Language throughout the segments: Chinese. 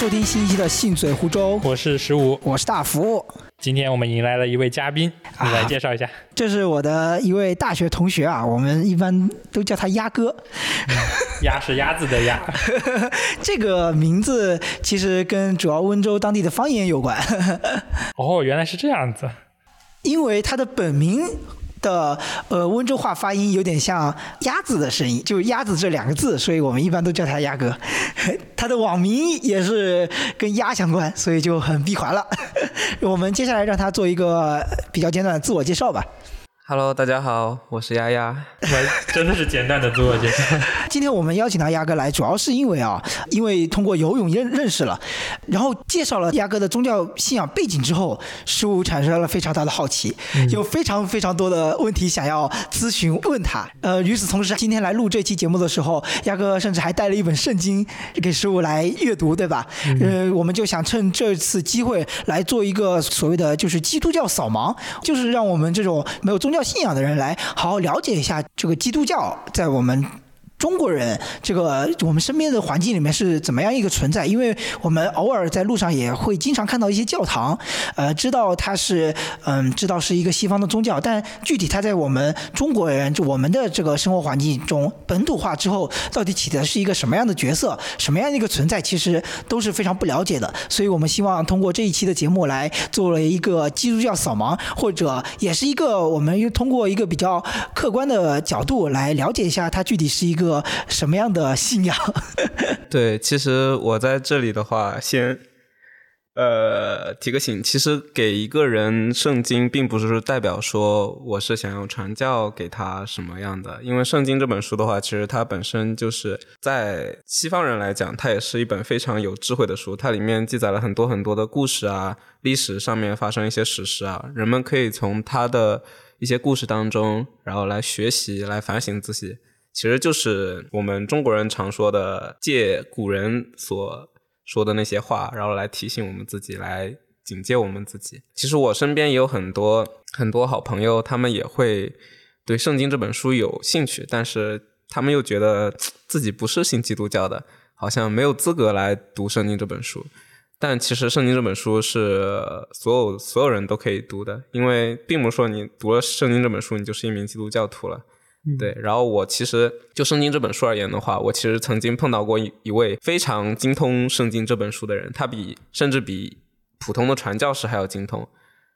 收听新一期的《信嘴湖州》，我是十五，我是大福。今天我们迎来了一位嘉宾，你来介绍一下。这是我的一位大学同学啊，我们一般都叫他鸭哥。鸭是鸭子的鸭。这个名字其实跟主要温州当地的方言有关。哦，原来是这样子。因为他的本名。的呃温州话发音有点像鸭子的声音，就鸭子这两个字，所以我们一般都叫他鸭哥。他的网名也是跟鸭相关，所以就很闭环了。我们接下来让他做一个比较简短的自我介绍吧。Hello，大家好，我是丫丫。我真的是简单的自我介绍。今天我们邀请到鸭哥来，主要是因为啊，因为通过游泳认认识了，然后介绍了鸭哥的宗教信仰背景之后，师傅产生了非常大的好奇，有非常非常多的问题想要咨询问他。呃，与此同时，今天来录这期节目的时候，鸭哥甚至还带了一本圣经给师傅来阅读，对吧？呃，我们就想趁这次机会来做一个所谓的就是基督教扫盲，就是让我们这种没有宗教。信仰的人来好好了解一下这个基督教在我们。中国人这个我们身边的环境里面是怎么样一个存在？因为我们偶尔在路上也会经常看到一些教堂，呃，知道它是嗯，知道是一个西方的宗教，但具体它在我们中国人就我们的这个生活环境中本土化之后，到底起的是一个什么样的角色，什么样的一个存在，其实都是非常不了解的。所以我们希望通过这一期的节目来做了一个基督教扫盲，或者也是一个我们又通过一个比较客观的角度来了解一下它具体是一个。什么样的信仰？对，其实我在这里的话，先呃提个醒，其实给一个人圣经，并不是代表说我是想要传教给他什么样的。因为圣经这本书的话，其实它本身就是在西方人来讲，它也是一本非常有智慧的书。它里面记载了很多很多的故事啊，历史上面发生一些史实啊，人们可以从他的一些故事当中，然后来学习，来反省自己。其实就是我们中国人常说的借古人所说的那些话，然后来提醒我们自己，来警戒我们自己。其实我身边也有很多很多好朋友，他们也会对圣经这本书有兴趣，但是他们又觉得自己不是信基督教的，好像没有资格来读圣经这本书。但其实圣经这本书是所有所有人都可以读的，因为并不是说你读了圣经这本书，你就是一名基督教徒了。对，然后我其实就圣经这本书而言的话，我其实曾经碰到过一一位非常精通圣经这本书的人，他比甚至比普通的传教士还要精通。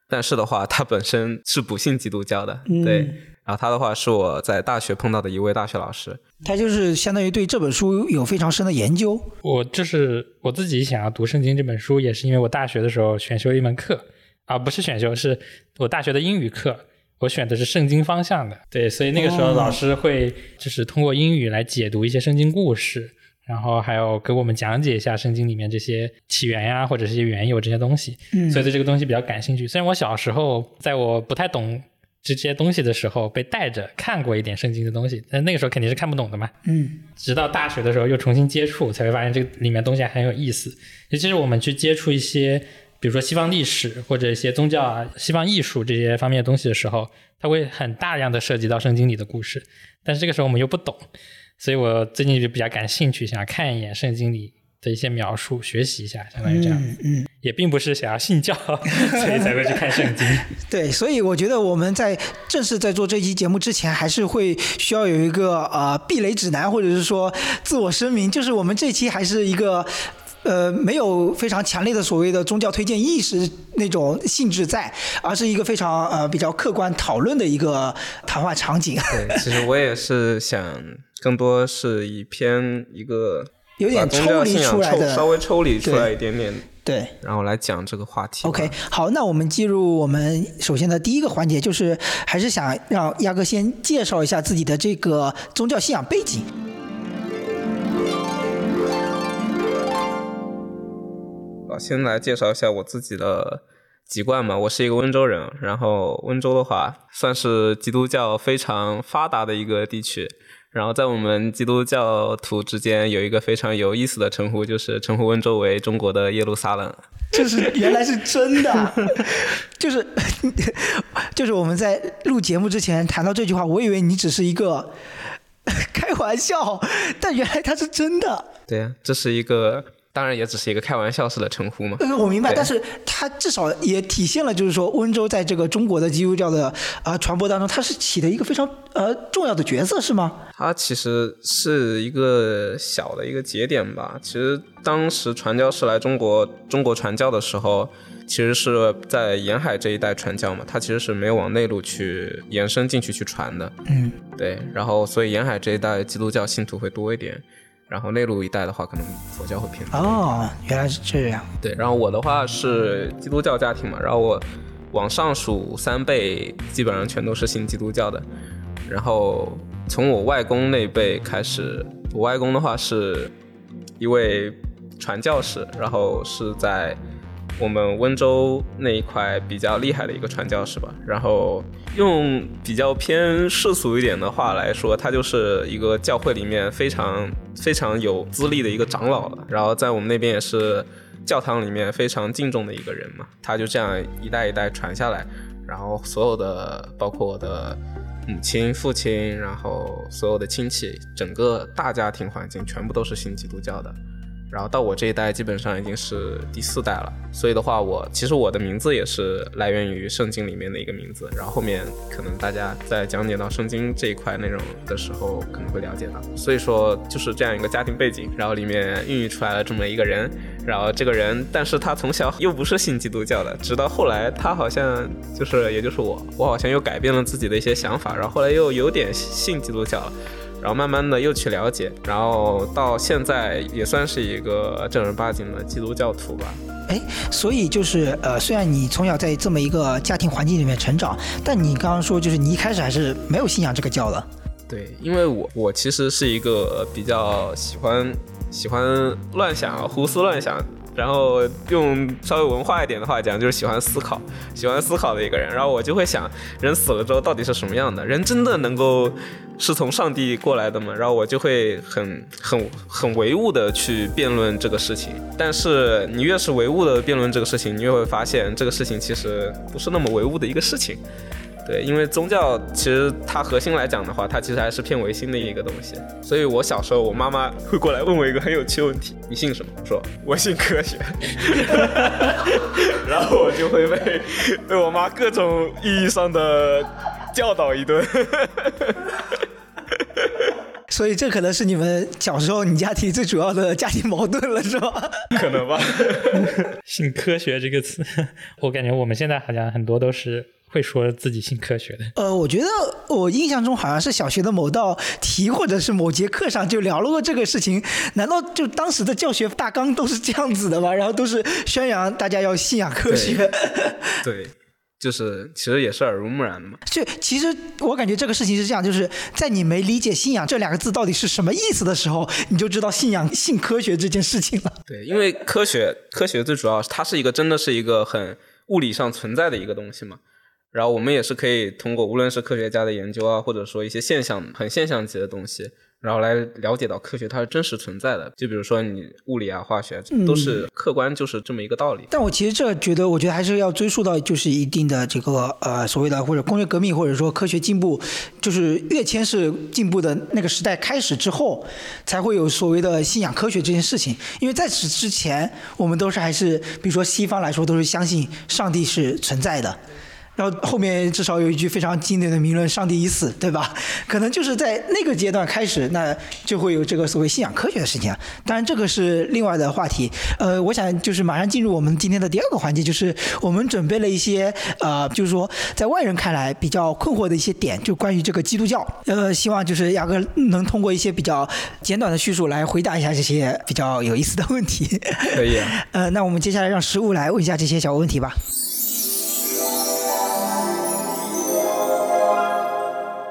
但是的话，他本身是不信基督教的。对，然后他的话是我在大学碰到的一位大学老师，他就是相当于对这本书有非常深的研究。我就是我自己想要读圣经这本书，也是因为我大学的时候选修一门课，啊，不是选修，是我大学的英语课。我选的是圣经方向的，对，所以那个时候老师会就是通过英语来解读一些圣经故事，然后还有给我们讲解一下圣经里面这些起源呀，或者是些缘由这些东西，所以对这个东西比较感兴趣。虽然我小时候在我不太懂这些东西的时候被带着看过一点圣经的东西，但那个时候肯定是看不懂的嘛。嗯，直到大学的时候又重新接触，才会发现这个里面东西还很有意思。尤其是我们去接触一些。比如说西方历史或者一些宗教啊、西方艺术这些方面的东西的时候，它会很大量的涉及到圣经里的故事，但是这个时候我们又不懂，所以我最近就比较感兴趣，想要看一眼圣经里的一些描述，学习一下，相当于这样。嗯，也并不是想要信教，所以才会去看圣经。对，所以我觉得我们在正式在做这期节目之前，还是会需要有一个呃避雷指南，或者是说自我声明，就是我们这期还是一个。呃，没有非常强烈的所谓的宗教推荐意识那种性质在，而是一个非常呃比较客观讨论的一个谈话场景。对，其实我也是想更多是以偏一个有点抽离出来的，稍微抽离出来一点点，对，然后来讲这个话题。OK，好，那我们进入我们首先的第一个环节，就是还是想让亚哥先介绍一下自己的这个宗教信仰背景。先来介绍一下我自己的籍贯嘛，我是一个温州人，然后温州的话算是基督教非常发达的一个地区，然后在我们基督教徒之间有一个非常有意思的称呼，就是称呼温州为中国的耶路撒冷。就是原来是真的，就是 就是我们在录节目之前谈到这句话，我以为你只是一个开玩笑，但原来它是真的。对呀，这是一个。当然也只是一个开玩笑式的称呼嘛。嗯，我明白，但是它至少也体现了，就是说温州在这个中国的基督教的啊、呃传播当中，它是起了一个非常呃重要的角色，是吗？它其实是一个小的一个节点吧。其实当时传教士来中国中国传教的时候，其实是在沿海这一带传教嘛，它其实是没有往内陆去延伸进去去传的。嗯，对，然后所以沿海这一带基督教信徒会多一点，然后内陆一带的话，可能佛教会偏多。哦，原来是这样。对，然后我的话是基督教家庭嘛，然后我往上数三辈，基本上全都是信基督教的。然后从我外公那辈开始，我外公的话是一位传教士，然后是在我们温州那一块比较厉害的一个传教士吧。然后用比较偏世俗一点的话来说，他就是一个教会里面非常非常有资历的一个长老了。然后在我们那边也是教堂里面非常敬重的一个人嘛。他就这样一代一代传下来，然后所有的包括我的母亲、父亲，然后所有的亲戚，整个大家庭环境全部都是信基督教的。然后到我这一代基本上已经是第四代了，所以的话我，其实我的名字也是来源于圣经里面的一个名字。然后后面可能大家在讲解到圣经这一块内容的时候，可能会了解到。所以说就是这样一个家庭背景，然后里面孕育出来了这么一个人。然后这个人，但是他从小又不是信基督教的，直到后来他好像就是，也就是我，我好像又改变了自己的一些想法，然后后来又有点信基督教了。然后慢慢的又去了解，然后到现在也算是一个正儿八经的基督教徒吧。哎，所以就是呃，虽然你从小在这么一个家庭环境里面成长，但你刚刚说就是你一开始还是没有信仰这个教的。对，因为我我其实是一个比较喜欢喜欢乱想、胡思乱想，然后用稍微文化一点的话讲，就是喜欢思考、喜欢思考的一个人。然后我就会想，人死了之后到底是什么样的？人真的能够是从上帝过来的吗？然后我就会很很很唯物的去辩论这个事情。但是你越是唯物的辩论这个事情，你越会发现这个事情其实不是那么唯物的一个事情。对，因为宗教其实它核心来讲的话，它其实还是偏唯心的一个东西。所以我小时候，我妈妈会过来问我一个很有趣的问题：你信什么？我说我信科学。然后我就会被被我妈各种意义上的教导一顿。所以这可能是你们小时候你家庭最主要的家庭矛盾了，是吧？可能吧。信科学这个词，我感觉我们现在好像很多都是会说自己信科学的。呃，我觉得我印象中好像是小学的某道题或者是某节课上就聊了过这个事情。难道就当时的教学大纲都是这样子的吗？然后都是宣扬大家要信仰科学。对，就是其实也是耳濡目染的嘛。就其实我感觉这个事情是这样，就是在你没理解“信仰”这两个字到底是什么意思的时候，你就知道信仰信科学这件事情了。对，因为科学科学最主要它是一个真的是一个很物理上存在的一个东西嘛。然后我们也是可以通过无论是科学家的研究啊，或者说一些现象很现象级的东西，然后来了解到科学它是真实存在的。就比如说你物理啊、化学都是客观，就是这么一个道理。但我其实这觉得，我觉得还是要追溯到就是一定的这个呃所谓的或者工业革命或者说科学进步，就是跃迁式进步的那个时代开始之后，才会有所谓的信仰科学这件事情。因为在此之前，我们都是还是比如说西方来说都是相信上帝是存在的。然后后面至少有一句非常经典的名论：“上帝已死”，对吧？可能就是在那个阶段开始，那就会有这个所谓信仰科学的事情。当然，这个是另外的话题。呃，我想就是马上进入我们今天的第二个环节，就是我们准备了一些呃，就是说在外人看来比较困惑的一些点，就关于这个基督教。呃，希望就是雅哥能通过一些比较简短的叙述来回答一下这些比较有意思的问题。可以。呃，那我们接下来让食物来问一下这些小问题吧。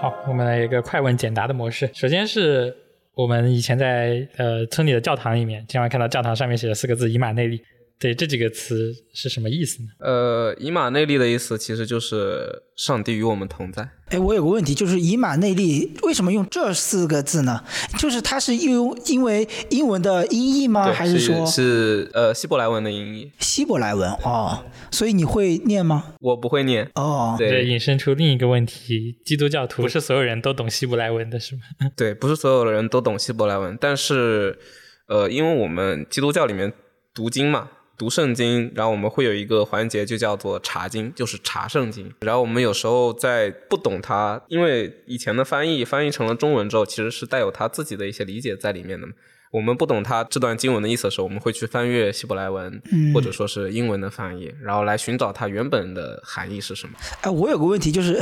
好，我们来一个快问简答的模式。首先是我们以前在呃村里的教堂里面，经常看到教堂上面写了四个字“以马内利”。对，这几个词是什么意思呢？呃，以马内利的意思其实就是上帝与我们同在。哎，我有个问题，就是以马内利为什么用这四个字呢？就是它是用因为英文的音译吗？还是说是呃希伯来文的音译？希伯来文哦，所以你会念吗？我不会念哦。这对引申出另一个问题：基督教徒不是所有人都懂希伯来文的，是吗？对，不是所有的人都懂希伯来文，但是呃，因为我们基督教里面读经嘛，读圣经，然后我们会有一个环节就叫做查经，就是查圣经。然后我们有时候在不懂它，因为以前的翻译翻译成了中文之后，其实是带有他自己的一些理解在里面的嘛。我们不懂它这段经文的意思的时候，我们会去翻阅希伯来文，或者说是英文的翻译，然后来寻找它原本的含义是什么。哎，我有个问题，就是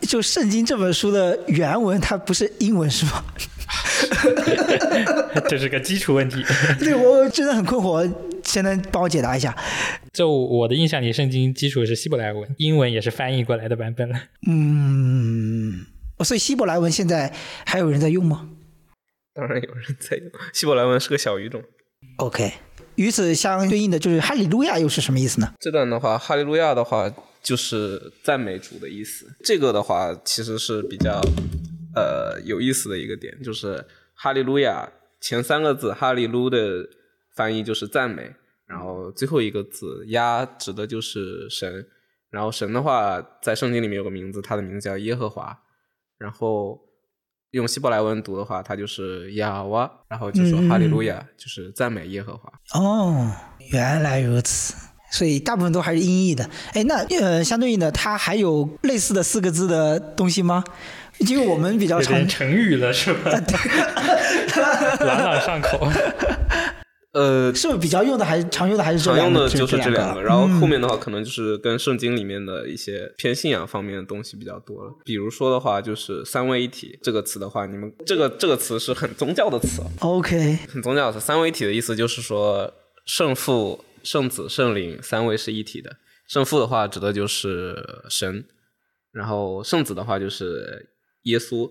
就圣经这本书的原文，它不是英文是吗？这是个基础问题。对我真的很困惑，谁能帮我解答一下？就我的印象里，圣经基础是希伯来文，英文也是翻译过来的版本了。嗯，所以希伯来文现在还有人在用吗？当然有人在用，希伯来文是个小语种。OK，与此相对应的就是哈利路亚又是什么意思呢？这段的话，哈利路亚的话就是赞美主的意思。这个的话其实是比较呃有意思的一个点，就是哈利路亚前三个字哈利路的翻译就是赞美，然后最后一个字亚指的就是神，然后神的话在圣经里面有个名字，他的名字叫耶和华，然后。用希伯来文读的话，它就是亚瓦，然后就说哈利路亚，就是赞美耶和华。哦，原来如此，所以大部分都还是音译的。哎，那呃，相对应的，它还有类似的四个字的东西吗？因为我们比较常成语了，是吧？朗朗 上口。呃，是不是比较用的还是常用的还是常用的就是这两个，然后后面的话可能就是跟圣经里面的一些偏信仰方面的东西比较多了。比如说的话，就是三位一体这个词的话，你们这个这个词是很宗教的词。OK，很宗教的词。三位一体的意思就是说圣父、圣子、圣灵三位是一体的。圣父的话指的就是神，然后圣子的话就是耶稣。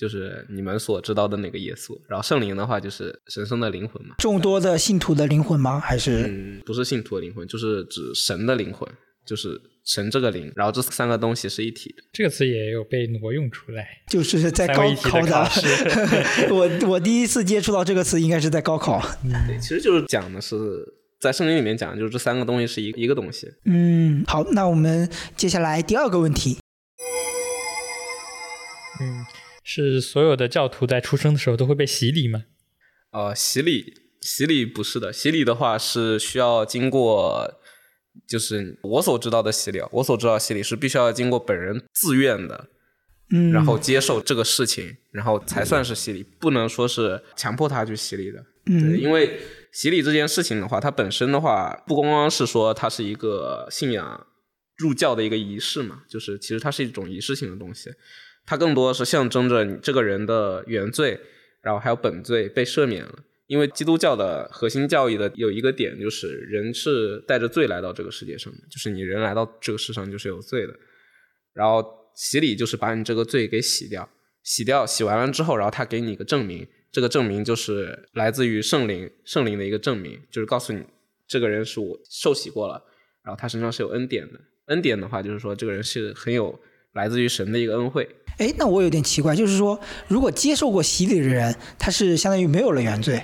就是你们所知道的那个耶稣，然后圣灵的话就是神圣的灵魂嘛。众多的信徒的灵魂吗？还是？嗯，不是信徒的灵魂，就是指神的灵魂，就是神这个灵。然后这三个东西是一体的。这个词也有被挪用出来，就是在高考的。我 我第一次接触到这个词，应该是在高考。对，其实就是讲的是在圣经里面讲，就是这三个东西是一一个东西。嗯，好，那我们接下来第二个问题。嗯。是所有的教徒在出生的时候都会被洗礼吗？呃，洗礼，洗礼不是的。洗礼的话是需要经过，就是我所知道的洗礼，我所知道洗礼是必须要经过本人自愿的，嗯，然后接受这个事情，然后才算是洗礼，不能说是强迫他去洗礼的。嗯，因为洗礼这件事情的话，它本身的话不光光是说它是一个信仰入教的一个仪式嘛，就是其实它是一种仪式性的东西。它更多是象征着你这个人的原罪，然后还有本罪被赦免了。因为基督教的核心教义的有一个点，就是人是带着罪来到这个世界上的，就是你人来到这个世上就是有罪的。然后洗礼就是把你这个罪给洗掉，洗掉洗完了之后，然后他给你一个证明，这个证明就是来自于圣灵，圣灵的一个证明，就是告诉你这个人是我受洗过了，然后他身上是有恩典的。恩典的话，就是说这个人是很有来自于神的一个恩惠。哎，那我有点奇怪，就是说，如果接受过洗礼的人，他是相当于没有了原罪，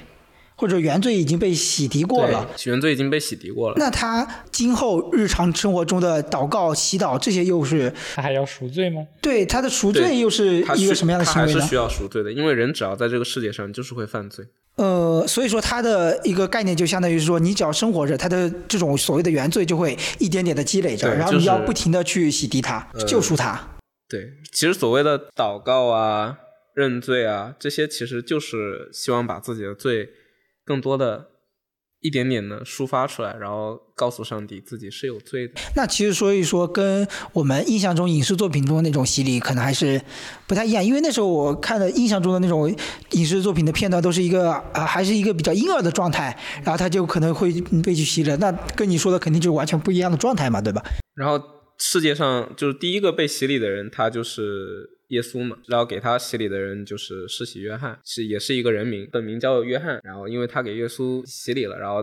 或者原罪已经被洗涤过了，原罪已经被洗涤过了。那他今后日常生活中的祷告、祈祷这些又是他还要赎罪吗？对，他的赎罪又是一个什么样的行为呢？还是需要赎罪的，因为人只要在这个世界上，就是会犯罪。呃，所以说他的一个概念就相当于是说，你只要生活着，他的这种所谓的原罪就会一点点的积累着，然后你要不停的去洗涤他、救赎他。对，其实所谓的祷告啊、认罪啊，这些其实就是希望把自己的罪更多的、一点点的抒发出来，然后告诉上帝自己是有罪的。那其实所以说，跟我们印象中影视作品中那种洗礼可能还是不太一样，因为那时候我看的印象中的那种影视作品的片段，都是一个啊，还是一个比较婴儿的状态，然后他就可能会被去洗了。那跟你说的肯定就是完全不一样的状态嘛，对吧？然后。世界上就是第一个被洗礼的人，他就是耶稣嘛。然后给他洗礼的人就是施洗约翰，是也是一个人名，本名叫约翰。然后因为他给耶稣洗礼了，然后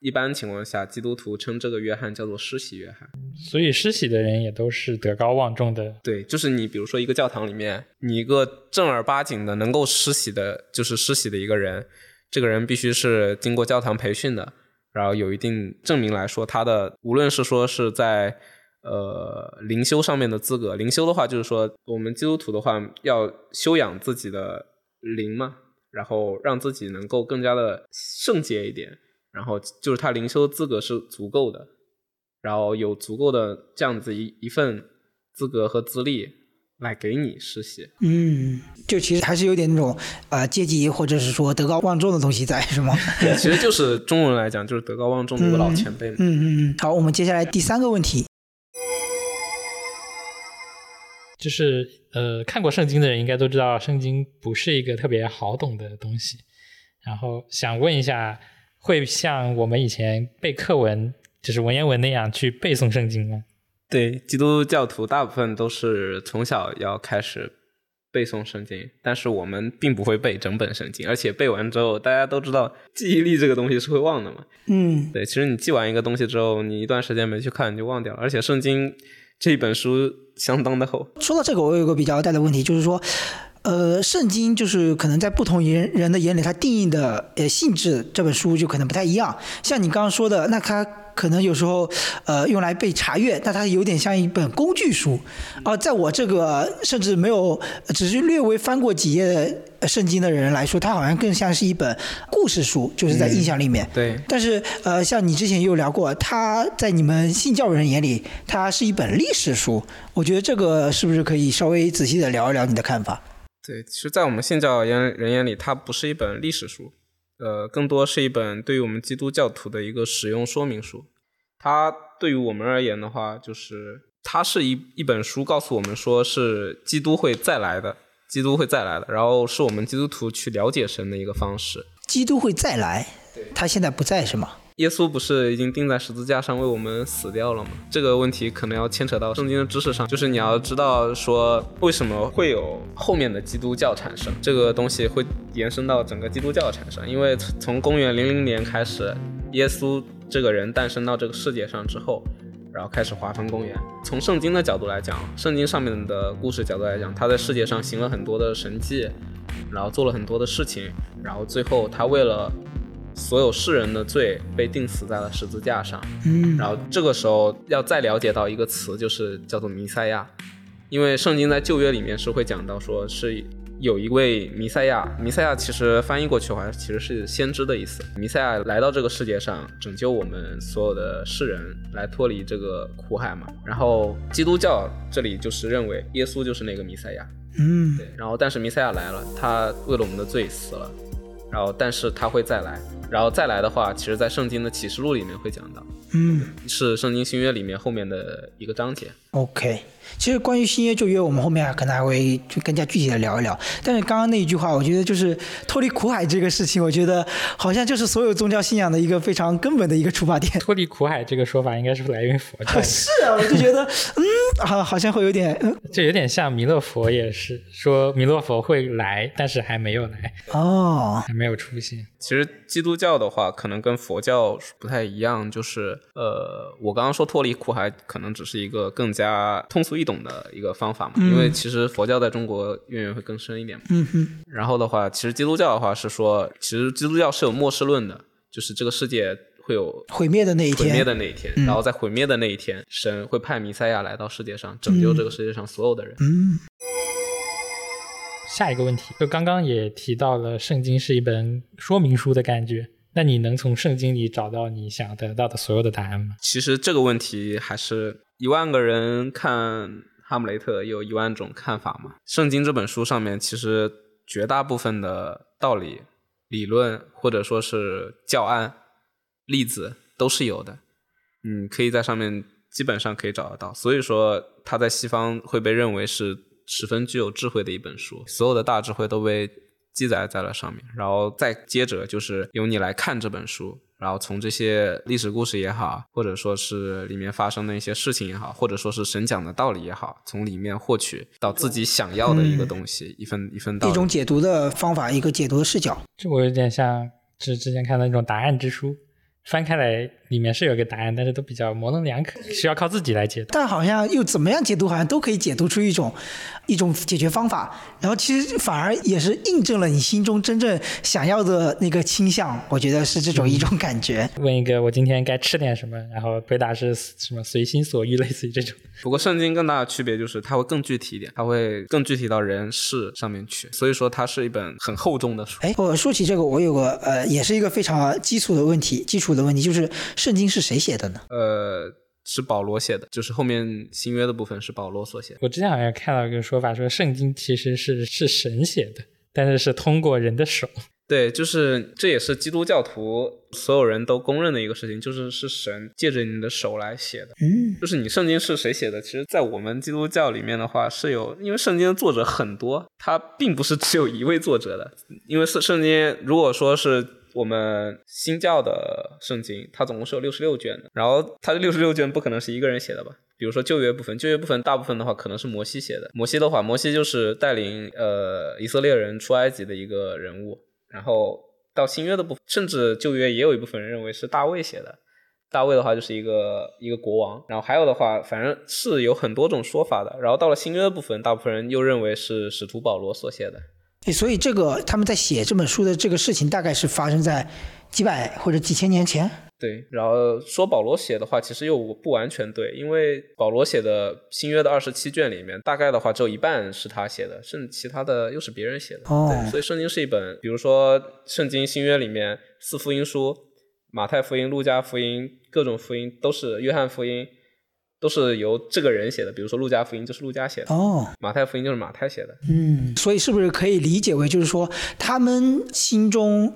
一般情况下基督徒称这个约翰叫做施洗约翰。所以施洗的人也都是德高望重的。对，就是你比如说一个教堂里面，你一个正儿八经的能够施洗的，就是施洗的一个人，这个人必须是经过教堂培训的，然后有一定证明来说他的，无论是说是在。呃，灵修上面的资格，灵修的话就是说，我们基督徒的话要修养自己的灵嘛，然后让自己能够更加的圣洁一点，然后就是他灵修资格是足够的，然后有足够的这样子一一份资格和资历来给你实习。嗯，就其实还是有点那种呃阶级或者是说德高望重的东西在，是吗？其实就是中文来讲，就是德高望重的一个老前辈嘛。嗯嗯嗯。好，我们接下来第三个问题，就是呃，看过圣经的人应该都知道，圣经不是一个特别好懂的东西。然后想问一下，会像我们以前背课文，就是文言文那样去背诵圣经吗？对，基督教徒大部分都是从小要开始背诵圣经，但是我们并不会背整本圣经，而且背完之后，大家都知道记忆力这个东西是会忘的嘛。嗯，对，其实你记完一个东西之后，你一段时间没去看，你就忘掉了。而且圣经这本书相当的厚。说到这个，我有个比较大的问题，就是说，呃，圣经就是可能在不同人人的眼里，它定义的呃性质，这本书就可能不太一样。像你刚刚说的，那它可能有时候呃用来被查阅，那它有点像一本工具书。啊、在我这个甚至没有只是略微翻过几页的圣经的人来说，它好像更像是一本故事书，就是在印象里面。对，但是，呃，像你之前也有聊过，它在你们信教人眼里，它是一本历史书。我觉得这个是不是可以稍微仔细的聊一聊你的看法？对，其实，在我们信教眼人眼里，它不是一本历史书，呃，更多是一本对于我们基督教徒的一个使用说明书。它对于我们而言的话，就是它是一一本书，告诉我们说是基督会再来的，基督会再来的，然后是我们基督徒去了解神的一个方式。基督会再来，他现在不在是吗？耶稣不是已经钉在十字架上为我们死掉了吗？这个问题可能要牵扯到圣经的知识上，就是你要知道说为什么会有后面的基督教产生，这个东西会延伸到整个基督教产生，因为从公元零零年开始，耶稣这个人诞生到这个世界上之后，然后开始划分公元。从圣经的角度来讲，圣经上面的故事角度来讲，他在世界上行了很多的神迹，然后做了很多的事情，然后最后他为了 所有世人的罪被钉死在了十字架上。嗯然后这个时候要再了解到一个词，就是叫做弥赛亚，因为圣经在旧约里面是会讲到说是有一位弥赛亚，弥赛亚其实翻译过去的话其实是先知的意思。弥赛亚来到这个世界上拯救我们所有的世人，来脱离这个苦海嘛。然后基督教这里就是认为耶稣就是那个弥赛亚，嗯对，然后但是弥赛亚来了，他为了我们的罪死了，然后但是他会再来，然后再来的话，其实在圣经的启示录里面会讲到，嗯是圣经新约里面后面的一个章节。，OK。其实关于新约旧约，我们后面可能还会就更加具体的聊一聊。但是刚刚那一句话，我觉得就是脱离苦海这个事情，我觉得好像就是所有宗教信仰的一个非常根本的一个出发点。脱离苦海这个说法应该是来源于佛教的，是啊，我就觉得，嗯，好，好像会有点，嗯，就有点像弥勒佛也是说弥勒佛会来，但是还没有来，哦，还没有出现。其实基督教的话，可能跟佛教不太一样，就是呃，我刚刚说脱离苦海，可能只是一个更加通俗易懂的一个方法嘛，因为其实佛教在中国渊源会更深一点嘛。嗯哼，然后的话，其实基督教的话是说，其实基督教是有末世论的，就是这个世界会有毁灭的那一毁灭天，的那一天，然后在毁灭的那一天，神会派弥赛亚来到世界上，拯救这个世界上所有的人。嗯下一个问题，就刚刚也提到了，圣经是一本说明书的感觉。那你能从圣经里找到你想得到的所有的答案吗？其实这个问题还是一万个人看《哈姆雷特》有一万种看法嘛。圣经这本书上面，其实绝大部分的道理、理论或者说是教案、例子都是有的，嗯，可以在上面基本上可以找得到。所以说，它在西方会被认为是十分具有智慧的一本书，所有的大智慧都被记载在了上面。然后再接着就是由你来看这本书，然后从这些历史故事也好，或者说是里面发生的一些事情也好，或者说是神讲的道理也好，从里面获取到自己想要的一个东西，一份一份道理。一种解读的方法，一个解读的视角。这我有点像是之前看的那种答案之书，翻开来，里面是有个答案，但是都比较模棱两可，需要靠自己来解读。但好像又怎么样解读，好像都可以解读出一种一种解决方法。然后其实反而也是印证了你心中真正想要的那个倾向。我觉得是这种一种感觉。问一个我今天该吃点什么，然后回答是什么随心所欲，类似于这种。不过圣经更大的区别就是它会更具体一点，它会更具体到人事上面去，所以说它是一本很厚重的书。哎，我说起这个，我有个呃，也是一个非常基础的问题，基础的问题就是圣经是谁写的呢？呃，是保罗写的，就是后面新约的部分是保罗所写的。我之前好像看到一个说法，说圣经其实是是神写的，但是是通过人的手。对，就是这也是基督教徒所有人都公认的一个事情，就是是神借着你的手来写的。嗯，就是你圣经是谁写的？其实，在我们基督教里面的话，是有，因为圣经的作者很多，它并不是只有一位作者的。因为圣圣经，如果说是我们新教的圣经，它总共是有六十六卷的，然后它这六十六卷不可能是一个人写的吧？比如说旧约部分，旧约部分大部分的话可能是摩西写的。摩西的话，摩西就是带领呃以色列人出埃及的一个人物。然后到新约的部分，甚至旧约也有一部分人认为是大卫写的。大卫的话就是一个一个国王，然后还有的话，反正是有很多种说法的。然后到了新约的部分，大部分人又认为是使徒保罗所写的。所以这个他们在写这本书的这个事情，大概是发生在几百或者几千年前。对，然后说保罗写的话，其实又不完全对，因为保罗写的新约的二十七卷里面，大概的话只有一半是他写的，剩其他的又是别人写的。哦，对，所以圣经是一本，比如说圣经新约里面四福音书，马太福音、路加福音、各种福音都是约翰福音，都是由这个人写的。比如说路加福音就是路加写的，哦，马太福音就是马太写的。嗯，所以是不是可以理解为，就是说他们心中。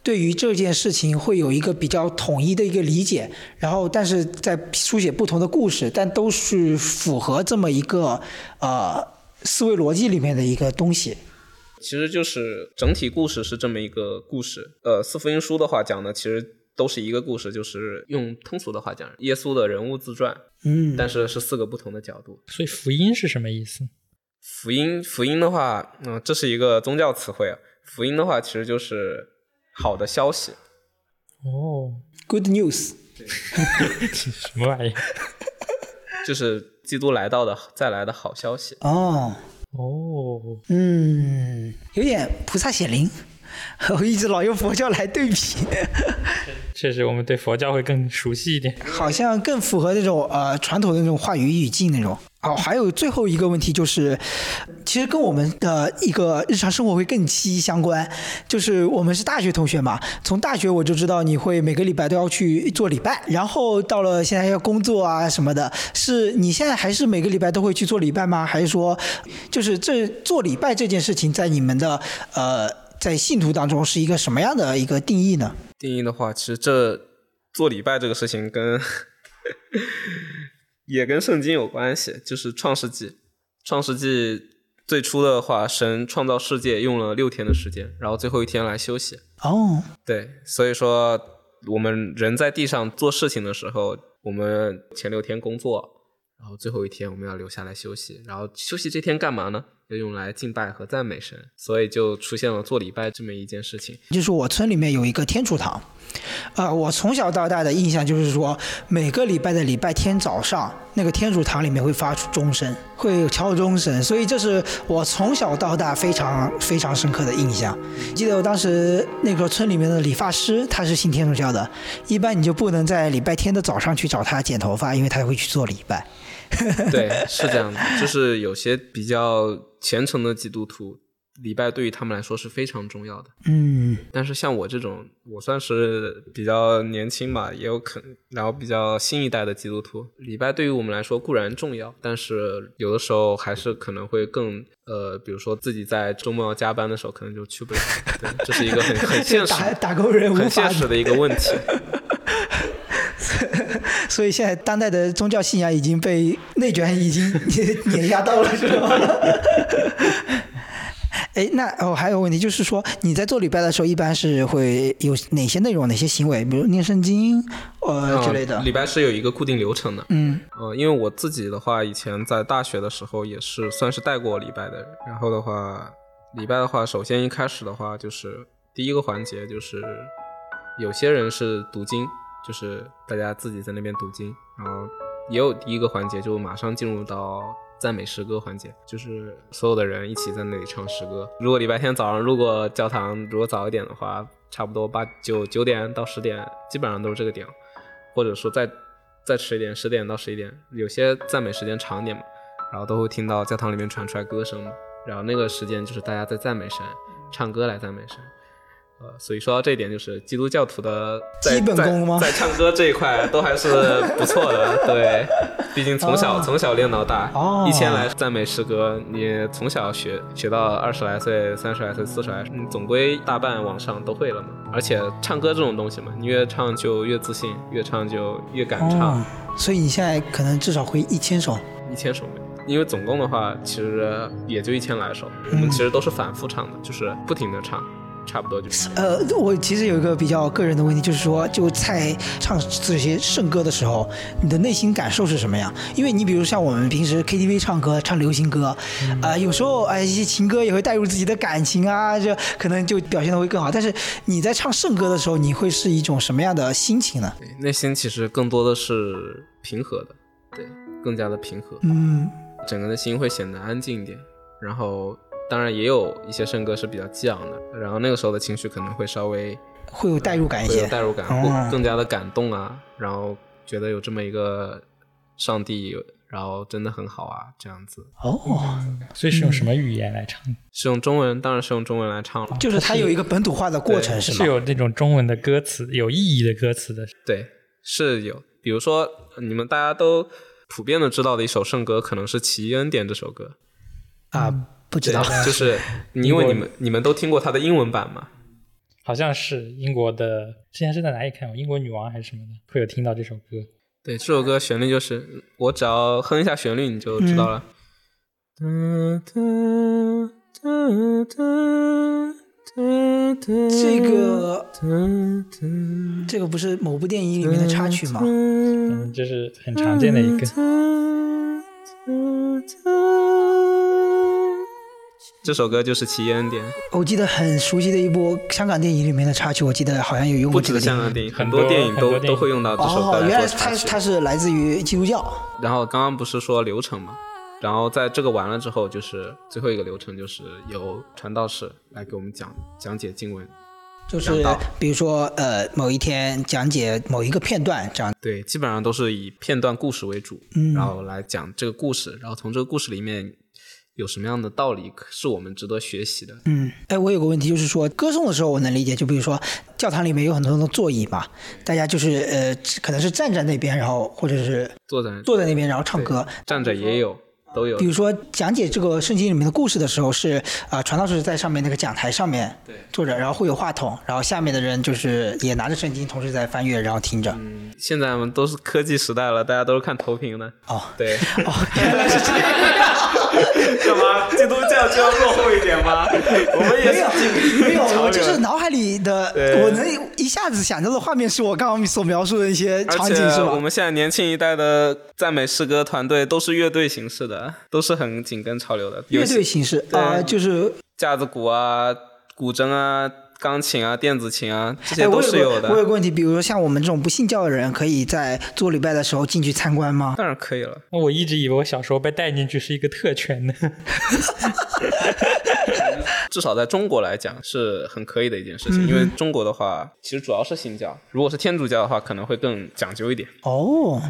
对于这件事情会有一个比较统一的一个理解，然后但是在书写不同的故事，但都是符合这么一个呃思维逻辑里面的一个东西。其实就是整体故事是这么一个故事。呃，四福音书的话讲的其实都是一个故事，就是用通俗的话讲，耶稣的人物自传。嗯，但是是四个不同的角度。所以福音是什么意思？福音，福音的话，嗯，这是一个宗教词汇啊。福音的话，其实就是。好的消息，哦，Good news，什么玩意？就是基督来到的再来的好消息。哦，哦，嗯，有点菩萨显灵，我一直老用佛教来对比。确实，我们对佛教会更熟悉一点，好像更符合那种呃传统的那种话语语境那种。哦，还有最后一个问题就是，其实跟我们的一个日常生活会更息息相关。就是我们是大学同学嘛，从大学我就知道你会每个礼拜都要去做礼拜，然后到了现在要工作啊什么的，是你现在还是每个礼拜都会去做礼拜吗？还是说，就是这做礼拜这件事情在你们的呃在信徒当中是一个什么样的一个定义呢？定义的话，其实这做礼拜这个事情跟。也跟圣经有关系，就是创世纪。创世纪最初的话，神创造世界用了六天的时间，然后最后一天来休息。哦，对，所以说我们人在地上做事情的时候，我们前六天工作，然后最后一天我们要留下来休息。然后休息这天干嘛呢？要用来敬拜和赞美神，所以就出现了做礼拜这么一件事情。就是我村里面有一个天主堂，呃，我从小到大的印象就是说，每个礼拜的礼拜天早上，那个天主堂里面会发出钟声，会敲钟声，所以这是我从小到大非常非常深刻的印象。记得我当时那个村里面的理发师，他是信天主教的，一般你就不能在礼拜天的早上去找他剪头发，因为他会去做礼拜。对，是这样的，就是有些比较虔诚的基督徒，礼拜对于他们来说是非常重要的。嗯，但是像我这种，我算是比较年轻吧，也有可能，然后比较新一代的基督徒，礼拜对于我们来说固然重要，但是有的时候还是可能会更，呃，比如说自己在周末要加班的时候，可能就去不了。对，这是一个很很现实、打打工人很现实的一个问题。所以现在当代的宗教信仰已经被内卷已经碾压到了，是吧？哎，那哦，还有问题就是说，你在做礼拜的时候，一般是会有哪些内容、哪些行为，比如念圣经呃之类的。礼拜是有一个固定流程的，嗯，呃，因为我自己的话，以前在大学的时候也是算是带过礼拜的。然后的话，礼拜的话，首先一开始的话，就是第一个环节就是有些人是读经。就是大家自己在那边读经，然后也有第一个环节，就马上进入到赞美诗歌环节，就是所有的人一起在那里唱诗歌。如果礼拜天早上路过教堂，如果早一点的话，差不多八九九点到十点，基本上都是这个点，或者说再再迟一点，十点到十一点，有些赞美时间长一点嘛，然后都会听到教堂里面传出来歌声嘛，然后那个时间就是大家在赞美神，唱歌来赞美神。呃，所以说到这一点，就是基督教徒的基本功吗在在唱歌这一块都还是不错的，对，毕竟从小、哦从小练到大，哦一千来赞美诗歌，你从小学学到二十来岁、三十来岁、四十来岁，你总归大半往上都会了嘛。而且唱歌这种东西嘛，你越唱就越自信，越唱就越敢唱哦，，所以你现在可能至少会一千首。一千首没。因为总共的话，其实也就一千来首，我们其实都是反复唱的，就是不停的唱，差不多就是。呃，我其实有一个比较个人的问题，就是说，就在唱这些圣歌的时候，你的内心感受是什么样？因为你比如像我们平时 KTV 唱歌，唱流行歌，啊、有时候哎一些情歌也会带入自己的感情啊，这可能就表现的会更好。但是你在唱圣歌的时候，你会是一种什么样的心情呢？对内心其实更多的是平和的，对，更加的平和，嗯，整个的心会显得安静一点。然后，当然也有一些圣歌是比较激昂的，然后那个时候的情绪可能会稍微会有代入感一会有些。代入感，会更更加的感动啊，然后觉得有这么一个上帝，然后真的很好啊，这样子。哦，所以是用什么语言来唱？是用中文，当然是用中文来唱了。就是它有一个本土化的过程，是吗？是有那种中文的歌词，有意义的歌词的。对，是有，比如说你们大家都普遍的知道的一首圣歌，可能是《奇异恩典》这首歌。啊，不知道。就是你因为你们你们都听过他的英文版吗？好像是英国的，之前是在哪里看过？英国女王还是什么的，会有听到这首歌。对，这首歌旋律就是我只要哼一下旋律，你就知道了。这个这个不是某部电影里面的插曲吗？嗯，就是很常见的一个。这首歌就是《奇异恩典》，我记得很熟悉的一部香港电影里面的插曲，我记得好像有用过这个电影。是香港电影，很多电影都电影都会用到这首歌哦，原来。它它是来自于基督教。然后刚刚不是说流程嘛？然后在这个完了之后，就是最后一个流程，就是由传道士来给我们讲讲解经文。就是比如说呃某一天讲解某一个片段这样。对，基本上都是以片段故事为主，嗯然后来讲这个故事，然后从这个故事里面有什么样的道理是我们值得学习的。嗯，哎，我有个问题，就是说歌颂的时候我能理解，就比如说教堂里面有很多的座椅嘛，大家就是呃可能是站在那边，然后或者是坐在坐在那边，然后唱歌。站着也有，都有比。如说讲解这个圣经里面的故事的时候是，啊、传道士在上面那个讲台上面对坐着，然后会有话筒，然后下面的人就是也拿着圣经，同时在翻阅，然后听着。嗯，现在我们都是科技时代了，大家都是看投屏的。哦，对，哦，原来是这样。干嘛？基督教就要落后一点吗？我们也没有没有，我就是脑海里的，我能一下子想到的画面是我刚刚所描述的一些场景，是吧？我们现在年轻一代的赞美诗歌团队都是乐队形式的，都是很紧跟潮流的。乐队形式啊、就是架子鼓啊、古筝啊、钢琴啊、电子琴啊，这些哎，都是有的。个我有个问题，比如说像我们这种不信教的人，可以在做礼拜的时候进去参观吗？当然可以了。那我一直以为我小时候被带进去是一个特权呢。至少在中国来讲是很可以的一件事情，嗯因为中国的话其实主要是信教，如果是天主教的话，可能会更讲究一点。哦，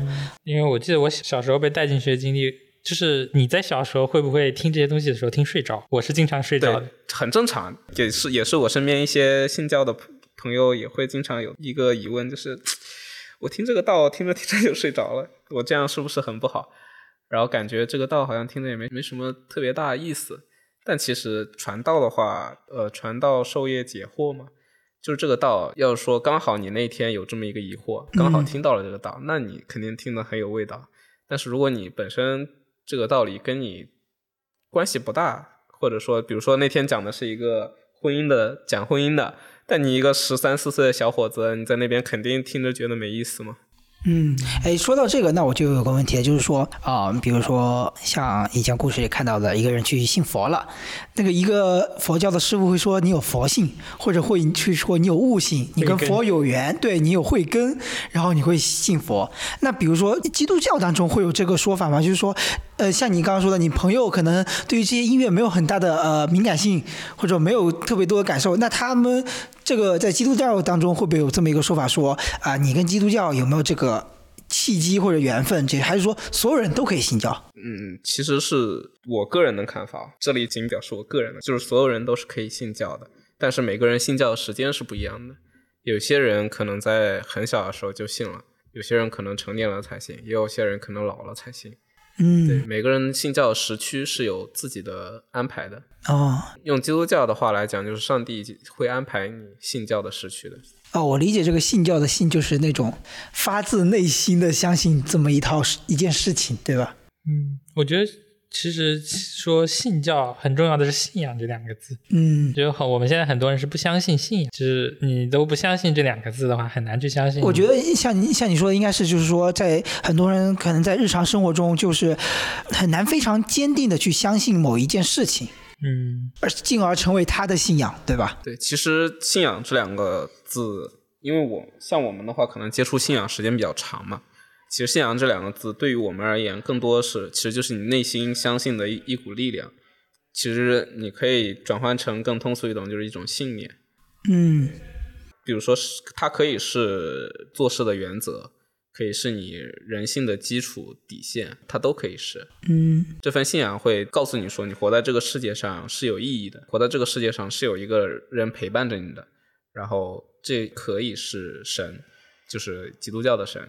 因为我记得我小时候被带进去的经历，就是你在小时候会不会听这些东西的时候听睡着？我是经常睡着的。，很正常，也是也是我身边一些信教的朋朋友也会经常有一个疑问，就是我听这个道听着听着就睡着了，我这样是不是很不好？然后感觉这个道好像听着也没没什么特别大的意思，但其实传道的话，呃，传道授业解惑嘛，就是这个道，要是说刚好你那天有这么一个疑惑，刚好听到了这个道，那你肯定听得很有味道。但是如果你本身这个道理跟你关系不大，或者说，比如说那天讲的是一个婚姻的，讲婚姻的，但你一个十三四岁的小伙子，你在那边肯定听着觉得没意思嘛。嗯，哎，说到这个，那我就有个问题，就是说啊、比如说像以前故事里看到的，一个人去信佛了，那个一个佛教的师傅会说你有佛性，或者会去说你有悟性，你跟佛有缘，对你有慧根，然后你会信佛。那比如说基督教当中会有这个说法吗？就是说，呃，像你刚刚说的，你朋友可能对于这些音乐没有很大的呃敏感性，或者没有特别多的感受，那他们这个在基督教当中会不会有这么一个说法说啊、你跟基督教有没有这个契机或者缘分？这还是说所有人都可以信教？嗯，其实是我个人的看法，这里仅表示我个人的，就是所有人都是可以信教的，但是每个人信教的时间是不一样的。有些人可能在很小的时候就信了，有些人可能成年了才信，也有些人可能老了才信。嗯对，嗯，每个人信教的时区是有自己的安排的。哦用基督教的话来讲，就是上帝会安排你信教的时区的。哦，我理解这个信教的信就是那种发自内心的相信这么一套一件事情，对吧？嗯，我觉得其实说信教很重要的是信仰这两个字。嗯，就很我们现在很多人是不相信信仰，就是你都不相信这两个字的话，很难去相信。我觉得像你像你说的，应该是就是说，在很多人可能在日常生活中，就是很难非常坚定的去相信某一件事情，嗯，而进而成为他的信仰，对吧？对，其实信仰这两个字，因为我像我们的话，可能接触信仰时间比较长嘛。其实信仰这两个字对于我们而言，更多是其实就是你内心相信的一一股力量。其实你可以转换成更通俗一种，就是一种信念。嗯比如说是，它可以是做事的原则，可以是你人性的基础底线，它都可以是。嗯这份信仰会告诉你说，你活在这个世界上是有意义的，活在这个世界上是有一个人陪伴着你的。然后这可以是神，就是基督教的神。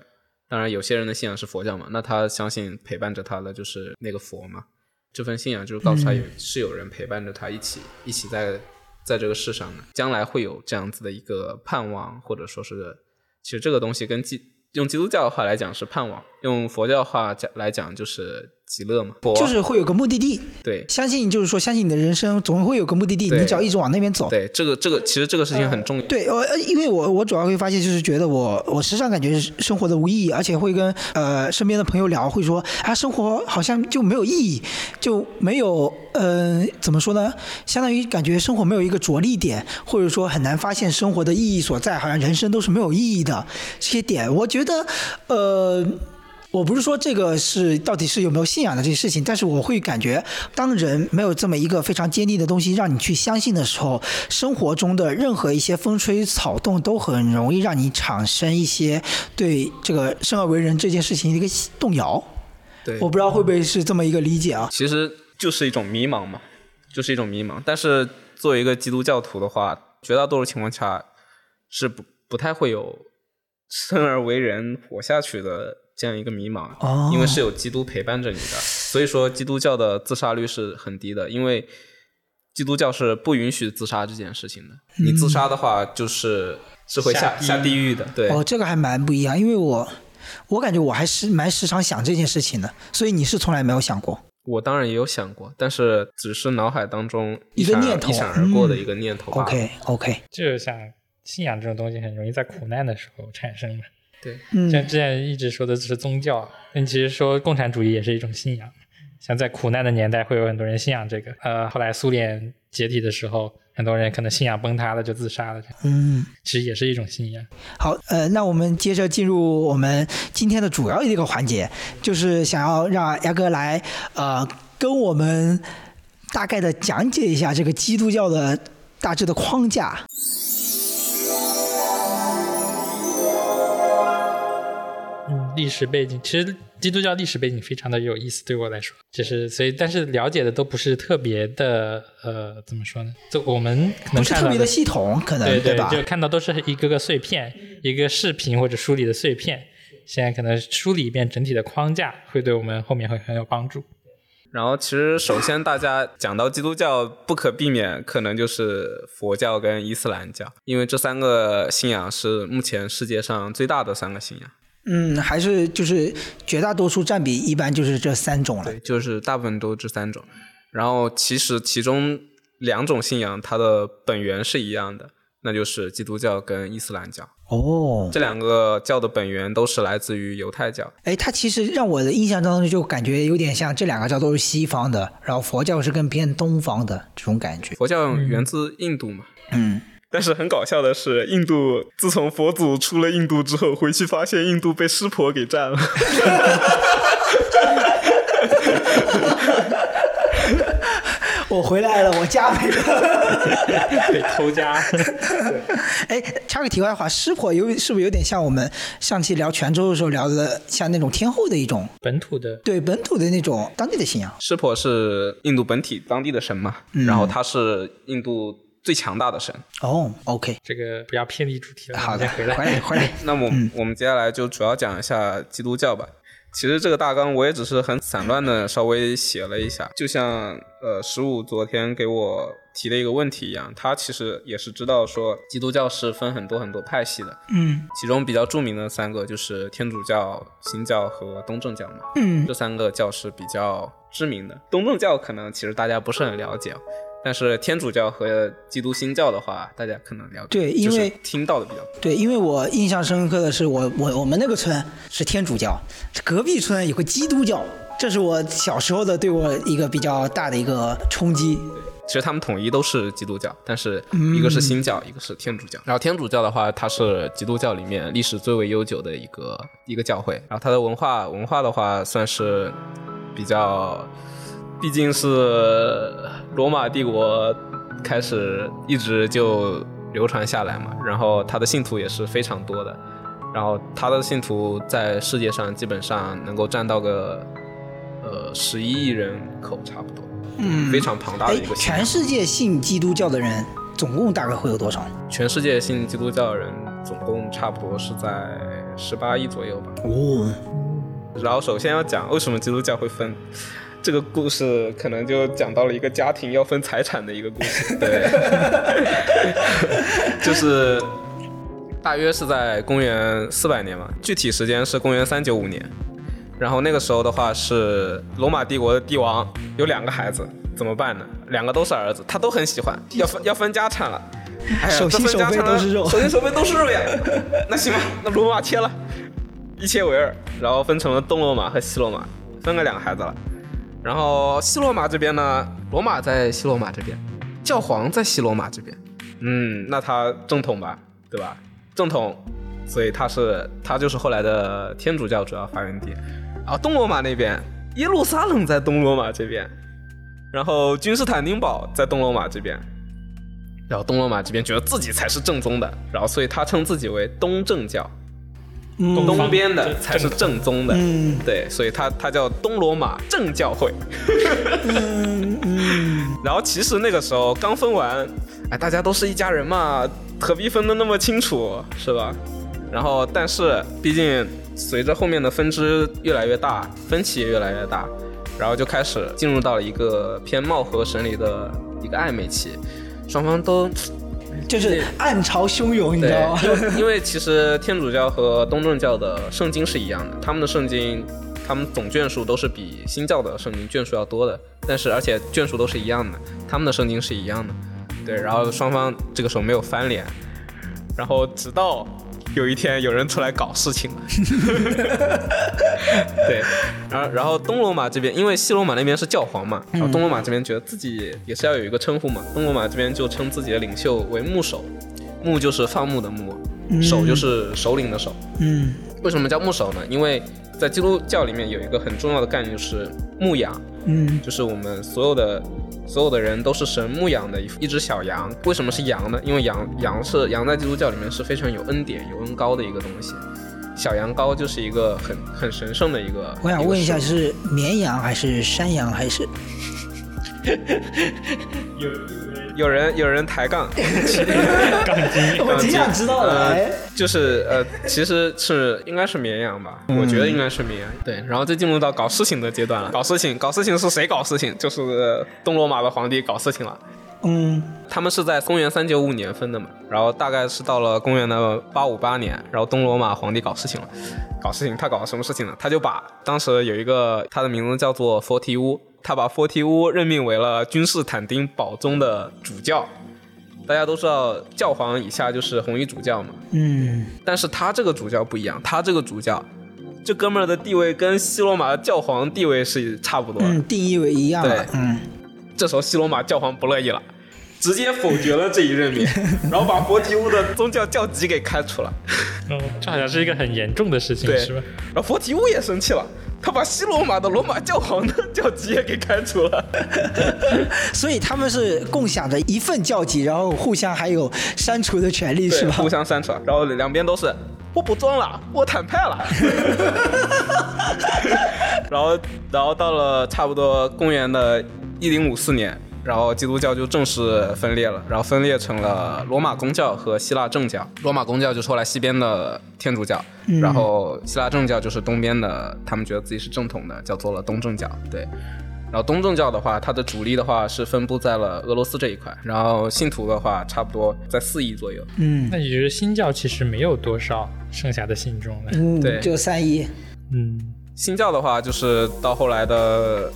当然，有些人的信仰是佛教嘛，那他相信陪伴着他的就是那个佛嘛。这份信仰就是告诉他有、是有人陪伴着他一起一起在在这个世上的，将来会有这样子的一个盼望，或者说是，其实这个东西跟基用基督教的话来讲是盼望，用佛教的话讲来讲就是极乐嘛。佛就是会有个目的地，对相信就是说，相信你的人生总会有个目的地，你只要一直往那边走。对，这个这个其实这个事情很重要。对，我呃因为我我主要会发现，就是觉得我我时常感觉生活的无意义，而且会跟呃身边的朋友聊，会说啊，生活好像就没有意义，就没有呃怎么说呢？相当于感觉生活没有一个着力点，或者说很难发现生活的意义所在，好像人生都是没有意义的这些点。我觉得呃。我不是说这个是到底是有没有信仰的这些事情，但是我会感觉，当人没有这么一个非常坚定的东西让你去相信的时候，生活中的任何一些风吹草动都很容易让你产生一些对这个生而为人这件事情的一个动摇。对，我不知道会不会是这么一个理解啊？其实就是一种迷茫嘛，就是一种迷茫。但是作为一个基督教徒的话，绝大多数情况下是不不太会有生而为人活下去的这样一个迷茫，哦因为是有基督陪伴着你的。所以说，基督教的自杀率是很低的，因为基督教是不允许自杀这件事情的。你自杀的话，就是是会下下地狱的。对，哦，这个还蛮不一样，因为我我感觉我还是蛮时常想这件事情的，所以你是从来没有想过。我当然也有想过，但是只是脑海当中闪一个念头一闪而过的嗯一个念头。OK OK，就是像信仰这种东西，很容易在苦难的时候产生的。对，嗯像之前一直说的是宗教，但其实说共产主义也是一种信仰。像在苦难的年代，会有很多人信仰这个。呃，后来苏联解体的时候，很多人可能信仰崩塌了，就自杀了。嗯。其实也是一种信仰。好，呃，那我们接着进入我们今天的主要一个环节，就是想要让牙哥来，呃，跟我们大概的讲解一下这个基督教的大致的框架。历史背景其实基督教历史背景非常的有意思，对我来说，就是所以，但是了解的都不是特别的，呃，怎么说呢？就我们可不是特别的系统，可能对吧？就看到都是一个个碎片，一个视频或者书里的碎片。现在可能梳理一遍整体的框架，会对我们后面会很有帮助。然后其实首先大家讲到基督教，不可避免可能就是佛教跟伊斯兰教，因为这三个信仰是目前世界上最大的三个信仰。嗯，还是就是绝大多数占比一般就是这三种了。对，就是大部分都这三种。然后其实其中两种信仰它的本源是一样的，那就是基督教跟伊斯兰教。哦，这两个教的本源都是来自于犹太教。哎，它其实让我的印象当中就感觉有点像这两个教都是西方的，然后佛教是更偏东方的这种感觉。佛教源自印度嘛，嗯，但是很搞笑的是，印度自从佛祖出了印度之后，回去发现印度被湿婆给占了。我回来了，我家没了。被偷家。哎，插个题外话，湿婆有是不是有点像我们上期聊泉州的时候聊的，像那种天后的一种本土的对本土的那种当地的信仰？湿婆是印度本体当地的神嘛，然后他是印度最强大的神。哦，OK，这个不要偏离主题了，好的，回来。回来，回来。那么我们接下来就主要讲一下基督教吧。其实这个大纲我也只是很散乱的稍微写了一下，就像呃十五昨天给我提的一个问题一样，他其实也是知道说基督教是分很多很多派系的，嗯其中比较著名的三个就是天主教、新教和东正教嘛，嗯这三个教是比较知名的。东正教可能其实大家不是很了解，但是天主教和基督新教的话，大家可能了解，对因为就是听到的比较多。对，因为我印象深刻的是我，我我们那个村是天主教，隔壁村有个基督教，这是我小时候的对我一个比较大的一个冲击。其实他们统一都是基督教，但是一个是新教，一个是天主教。然后天主教的话，它是基督教里面历史最为悠久的一个一个教会。然后它的文化文化的话，算是比较，毕竟是罗马帝国开始一直就流传下来嘛。然后他的信徒也是非常多的。然后他的信徒在世界上基本上能够占到个呃十一亿人口差不多。嗯，非常庞大的哎一个，全世界信基督教的人总共大概会有多少？全世界信基督教的人总共差不多是在十八亿左右吧。哦，然后首先要讲为什么基督教会分，这个故事可能就讲到了一个家庭要分财产的一个故事。对，就是大约是在公元四百年嘛，具体时间是公元三九五年。然后那个时候的话是罗马帝国的帝王有两个孩子，怎么办呢？两个都是儿子，他都很喜欢，要分 要分家产了。哎呀，手心手背都是肉手心手背都是肉呀。那行吧，那罗马切了，一切为二，然后分成了东罗马和西罗马，分了两个孩子了。然后西罗马这边呢，罗马在西罗马这边，教皇在西罗马这边。嗯，那他正统吧，对吧？正统，所以他是他就是后来的天主教主要发源地。然后东罗马那边，耶路撒冷在东罗马这边，然后君士坦丁堡在东罗马这边。然后东罗马这边觉得自己才是正宗的，然后所以他称自己为东正教，东东边的才是正宗的。嗯对，所以它它叫东罗马正教会。嗯嗯，然后其实那个时候刚分完，哎，大家都是一家人嘛，何必分得那么清楚，是吧？然后，但是毕竟随着后面的分支越来越大，分歧也越来越大，然后就开始进入到了一个偏貌合神离的一个暧昧期，双方都就是暗潮汹涌，你知道吗？，因为其实天主教和东正教的圣经是一样的，他们的圣经，他们总卷数都是比新教的圣经卷数要多的，但是而且卷数都是一样的，他们的圣经是一样的，对，然后双方这个时候没有翻脸，然后直到有一天有人出来搞事情。了，对，然后然后东罗马这边，因为西罗马那边是教皇嘛，然后东罗马这边觉得自己也是要有一个称呼嘛，东罗马这边就称自己的领袖为牧首，牧就是放牧的牧，首就是首领的首。嗯。为什么叫牧首呢？因为在基督教里面有一个很重要的概念，就是牧养，嗯就是我们所有的所有的人都是神牧养的一一只小羊。为什么是羊呢？因为羊羊是羊在基督教里面是非常有恩典、有恩高的一个东西。小羊羔就是一个很很神圣的一个。我想问一下，是绵羊还是山羊还是？有有人有人抬杠，杠精，我挺想知道的。就是呃，其实是应该是绵羊吧，我觉得应该是绵羊。对，然后就进入到搞事情的阶段了。搞事情，搞事情是谁搞事情？就是呃东罗马的皇帝搞事情了。嗯他们是在公元三九五年分的嘛，然后大概是到了公元的八五八年，然后东罗马皇帝搞事情了，搞事情，他搞了什么事情呢？他就把当时有一个他的名字叫做佛提乌，他把佛提乌任命为了君士坦丁堡宗的主教，大家都知道教皇以下就是红衣主教嘛，嗯，但是他这个主教不一样，他这个主教，这哥们儿的地位跟西罗马的教皇地位是差不多的。嗯，定义为一样了对，嗯，这时候西罗马教皇不乐意了，直接否决了这一任命，然后把佛提乌的宗教教籍给开除了。嗯，这好像是一个很严重的事情，对。是吧？然后佛提乌也生气了，他把西罗马的罗马教皇的教籍也给开除了。所以他们是共享着一份教籍，然后互相还有删除的权利，是，吧？互相删除，然后两边都是我不装了，我坦派了。然后，然后到了差不多公元的一零五四年，然后基督教就正式分裂了，然后分裂成了罗马公教和希腊正教。罗马公教就是后来西边的天主教，然后希腊正教就是东边的，他们觉得自己是正统的，叫做了东正教。对。然后东正教的话，它的主力的话是分布在了俄罗斯这一块，然后信徒的话差不多在四亿左右。嗯那也就是新教其实没有多少剩下的信众了。嗯，对就三亿，嗯，新教的话，就是到后来的，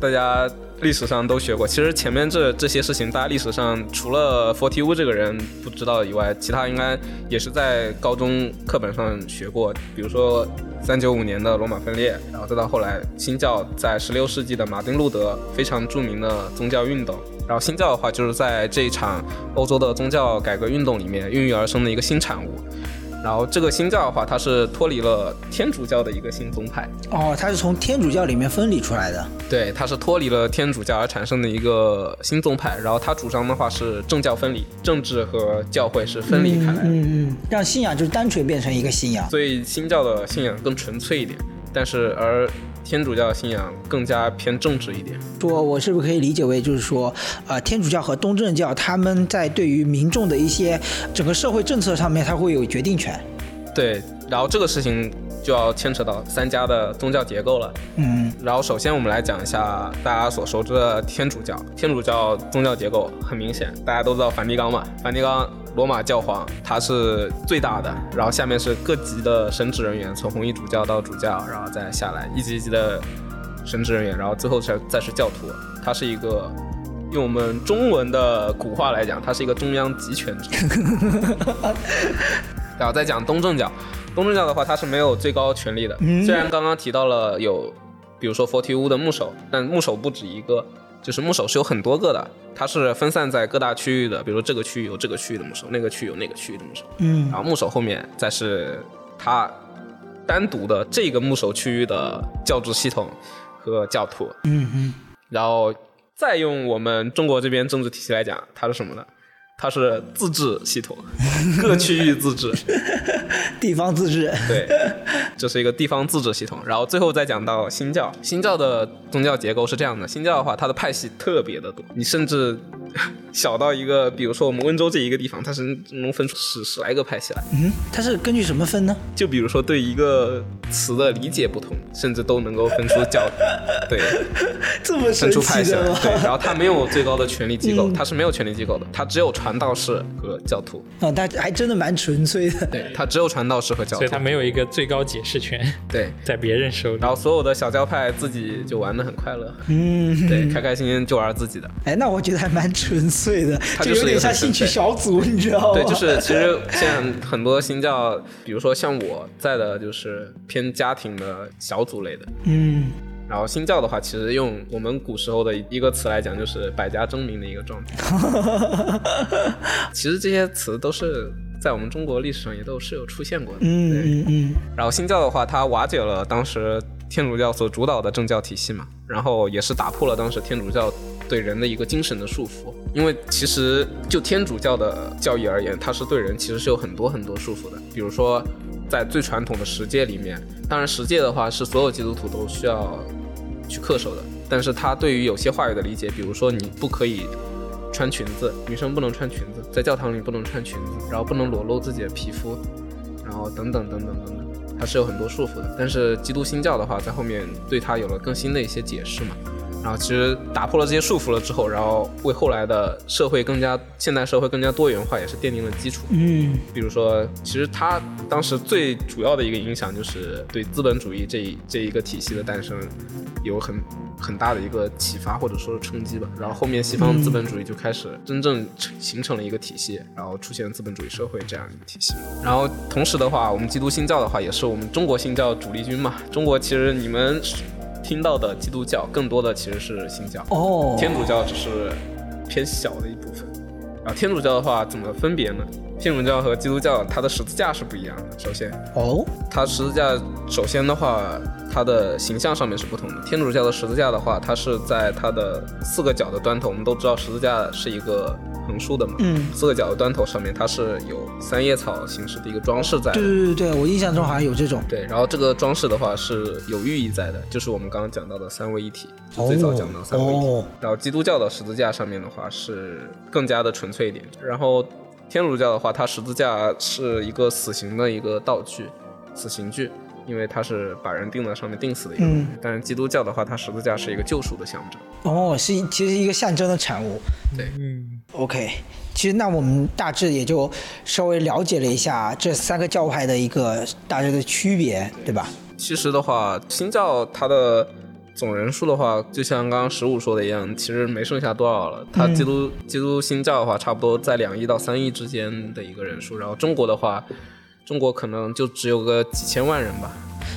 大家历史上都学过。其实前面这这些事情，大家历史上除了佛提乌这个人不知道以外，其他应该也是在高中课本上学过。比如说三九五年的罗马分裂，然后再到后来新教在十六世纪的马丁路德非常著名的宗教运动。然后新教的话，就是在这一场欧洲的宗教改革运动里面孕育而生的一个新产物。然后这个新教的话，它是脱离了天主教的一个新宗派，哦，它是从天主教里面分离出来的，对，它是脱离了天主教而产生的一个新宗派。然后它主张的话是政教分离，政治和教会是分离开来的，嗯嗯，让信仰就是单纯变成一个信仰，所以新教的信仰更纯粹一点，但是而天主教信仰更加偏政治一点。说我是不是可以理解为就是说，呃，天主教和东正教他们在对于民众的一些整个社会政策上面，他会有决定权，对，然后这个事情就要牵扯到三家的宗教结构了。嗯然后首先我们来讲一下大家所熟知的天主教。天主教宗教结构很明显，大家都知道梵蒂冈嘛，梵蒂冈罗马教皇他是最大的，然后下面是各级的神职人员，从红衣主教到主教，然后再下来一级一级的神职人员，然后最后才再是教徒。他是一个用我们中文的古话来讲，他是一个中央集权制。然后再讲东正教，东正教的话，它是没有最高权力的。虽然刚刚提到了有，比如说佛提乌的牧首，但牧首不止一个，就是牧首是有很多个的，它是分散在各大区域的。比如说这个区域有这个区域的牧首，那个区域有那个区域的牧首。嗯然后牧首后面再是它单独的这个牧首区域的教制系统和教徒。嗯嗯，然后再用我们中国这边政治体系来讲，它是什么呢？它是自治系统，各区域自治。地方自治，对，这是一个地方自治系统。然后最后再讲到新教，新教的宗教结构是这样的：新教的话，它的派系特别的多，你甚至 小到一个，比如说我们温州这一个地方，它是能分出十十来个派系来。嗯，它是根据什么分呢？就比如说对一个词的理解不同，甚至都能够分出教，对，这么神分出派系？对，然后它没有最高的权力机构，它是没有权力机构的，它只有传道士和教徒。啊，它还真的蛮纯粹的。对，他只有传道士和教徒所以。他没有一个最高解释权，对，在别人手里然。后所有的小教派自己就玩的很快乐，嗯，对，开开心心就玩自己的。哎，那我觉得还蛮纯粹的，它就是有点像兴趣小组，你知道吗？对，就是其实现在很多新教，比如说像我在的，就是偏家庭的小组类的。嗯，然后新教的话，其实用我们古时候的一个词来讲，就是百家争鸣的一个状态。其实这些词都是在我们中国历史上也都是有出现过的。嗯。嗯嗯然后新教的话，它瓦解了当时天主教所主导的政教体系嘛，然后也是打破了当时天主教对人的一个精神的束缚。因为其实就天主教的教义而言，它是对人其实是有很多很多束缚的。比如说，在最传统的十诫里面，当然十诫的话是所有基督徒都需要去恪守的，但是它对于有些话语的理解，比如说你不可以穿裙子，女生不能穿裙子，在教堂里不能穿裙子，然后不能裸露自己的皮肤，然后等等等等等等，它是有很多束缚的。但是基督新教的话，在后面对它有了更新的一些解释嘛。然然后其实打破了这些束缚了之后，然后为后来的社会更加现代社会更加多元化也是奠定了基础。嗯比如说，其实他当时最主要的一个影响就是对资本主义这一这一个体系的诞生有很很大的一个启发或者说是冲击吧。然后后面西方资本主义就开始真正形成了一个体系，然后出现资本主义社会这样一个体系。然后同时的话，我们基督新教的话也是我们中国新教主力军嘛。中国其实你们听到的基督教更多的其实是新教，哦，天主教只是偏小的一部分。然后天主教的话怎么分别呢？天主教和基督教它的十字架是不一样的。首先，哦，它十字架首先的话，它的形象上面是不同的。天主教的十字架的话，它是在它的四个角的端头，我们都知道十字架是一个横竖的嘛，嗯，四个角的端头上面它是有三叶草形式的一个装饰在对。对对对，我印象中好像有这种。对，然后这个装饰的话是有寓意在的，就是我们刚刚讲到的三位一体，就最早讲到三位一体。哦然后基督教的十字架上面的话是更加的纯粹一点，然后天主教的话，它十字架是一个死刑的一个道具，死刑具，因为它是把人钉在上面钉死的一个。嗯但是基督教的话，它十字架是一个救赎的象征。哦，是其实一个象征的产物。对嗯，OK，其实那我们大致也就稍微了解了一下这三个教派的一个大致的区别，对吧？其实的话，新教它的总人数的话，就像刚刚十五说的一样，其实没剩下多少了。它基督、基督新教的话，差不多在两亿到三亿之间的一个人数。然后中国的话，中国可能就只有个几千万人吧。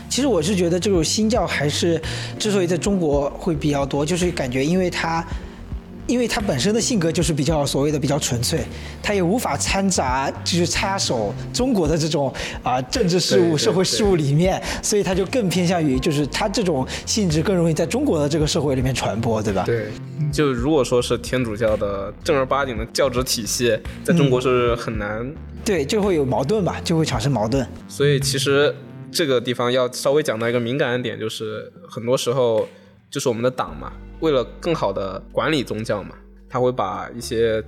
其实我是觉得这种新教还是之所以在中国会比较多，就是感觉因为它。因为他本身的性格就是比较所谓的比较纯粹，他也无法掺杂就是插手中国的这种啊、政治事务、社会事务里面，所以他就更偏向于就是他这种性质更容易在中国的这个社会里面传播，对吧？对，就如果说是天主教的正儿八经的教职体系，在中国是很难。对，就会有矛盾吧，就会产生矛盾。所以其实这个地方要稍微讲到一个敏感的点，就是很多时候就是我们的党嘛，为了更好的管理宗教嘛，他会把一些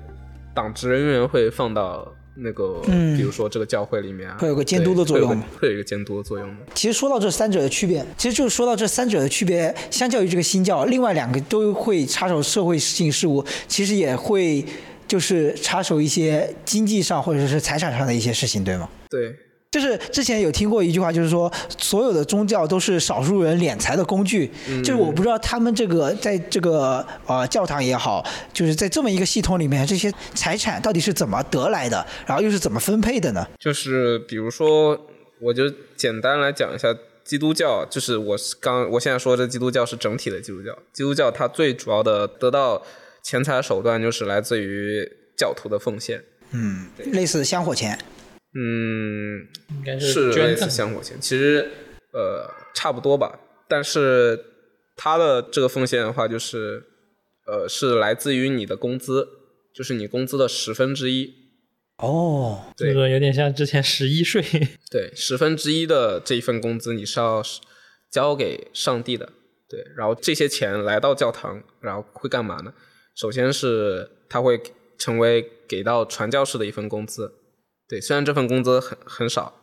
党职人员会放到那个，嗯比如说这个教会里面啊，会有个监督的作用对会有一个监督的作用的。其实说到这三者的区别，其实就是说到这三者的区别，相较于这个新教，另外两个都会插手社会性事务，其实也会就是插手一些经济上或者是财产上的一些事情，对吗？对，就是之前有听过一句话，就是说所有的宗教都是少数人敛财的工具。就是我不知道他们这个在这个呃教堂也好，就是在这么一个系统里面，这些财产到底是怎么得来的，然后又是怎么分配的呢？就是比如说，我就简单来讲一下基督教，就是我是刚我现在说这基督教是整体的基督教，基督教它最主要的得到钱财手段就是来自于教徒的奉献，嗯，类似香火钱。嗯，应该是类似捐赠。香火钱，其实呃差不多吧，但是他的这个奉献的话，就是呃是来自于你的工资，就是你工资的十分之一，哦，这个有点像之前十一税，对，十分之一的这一份工资你是要交给上帝的，对，然后这些钱来到教堂，然后会干嘛呢？首先是他会成为给到传教士的一份工资，对，虽然这份工资很很少，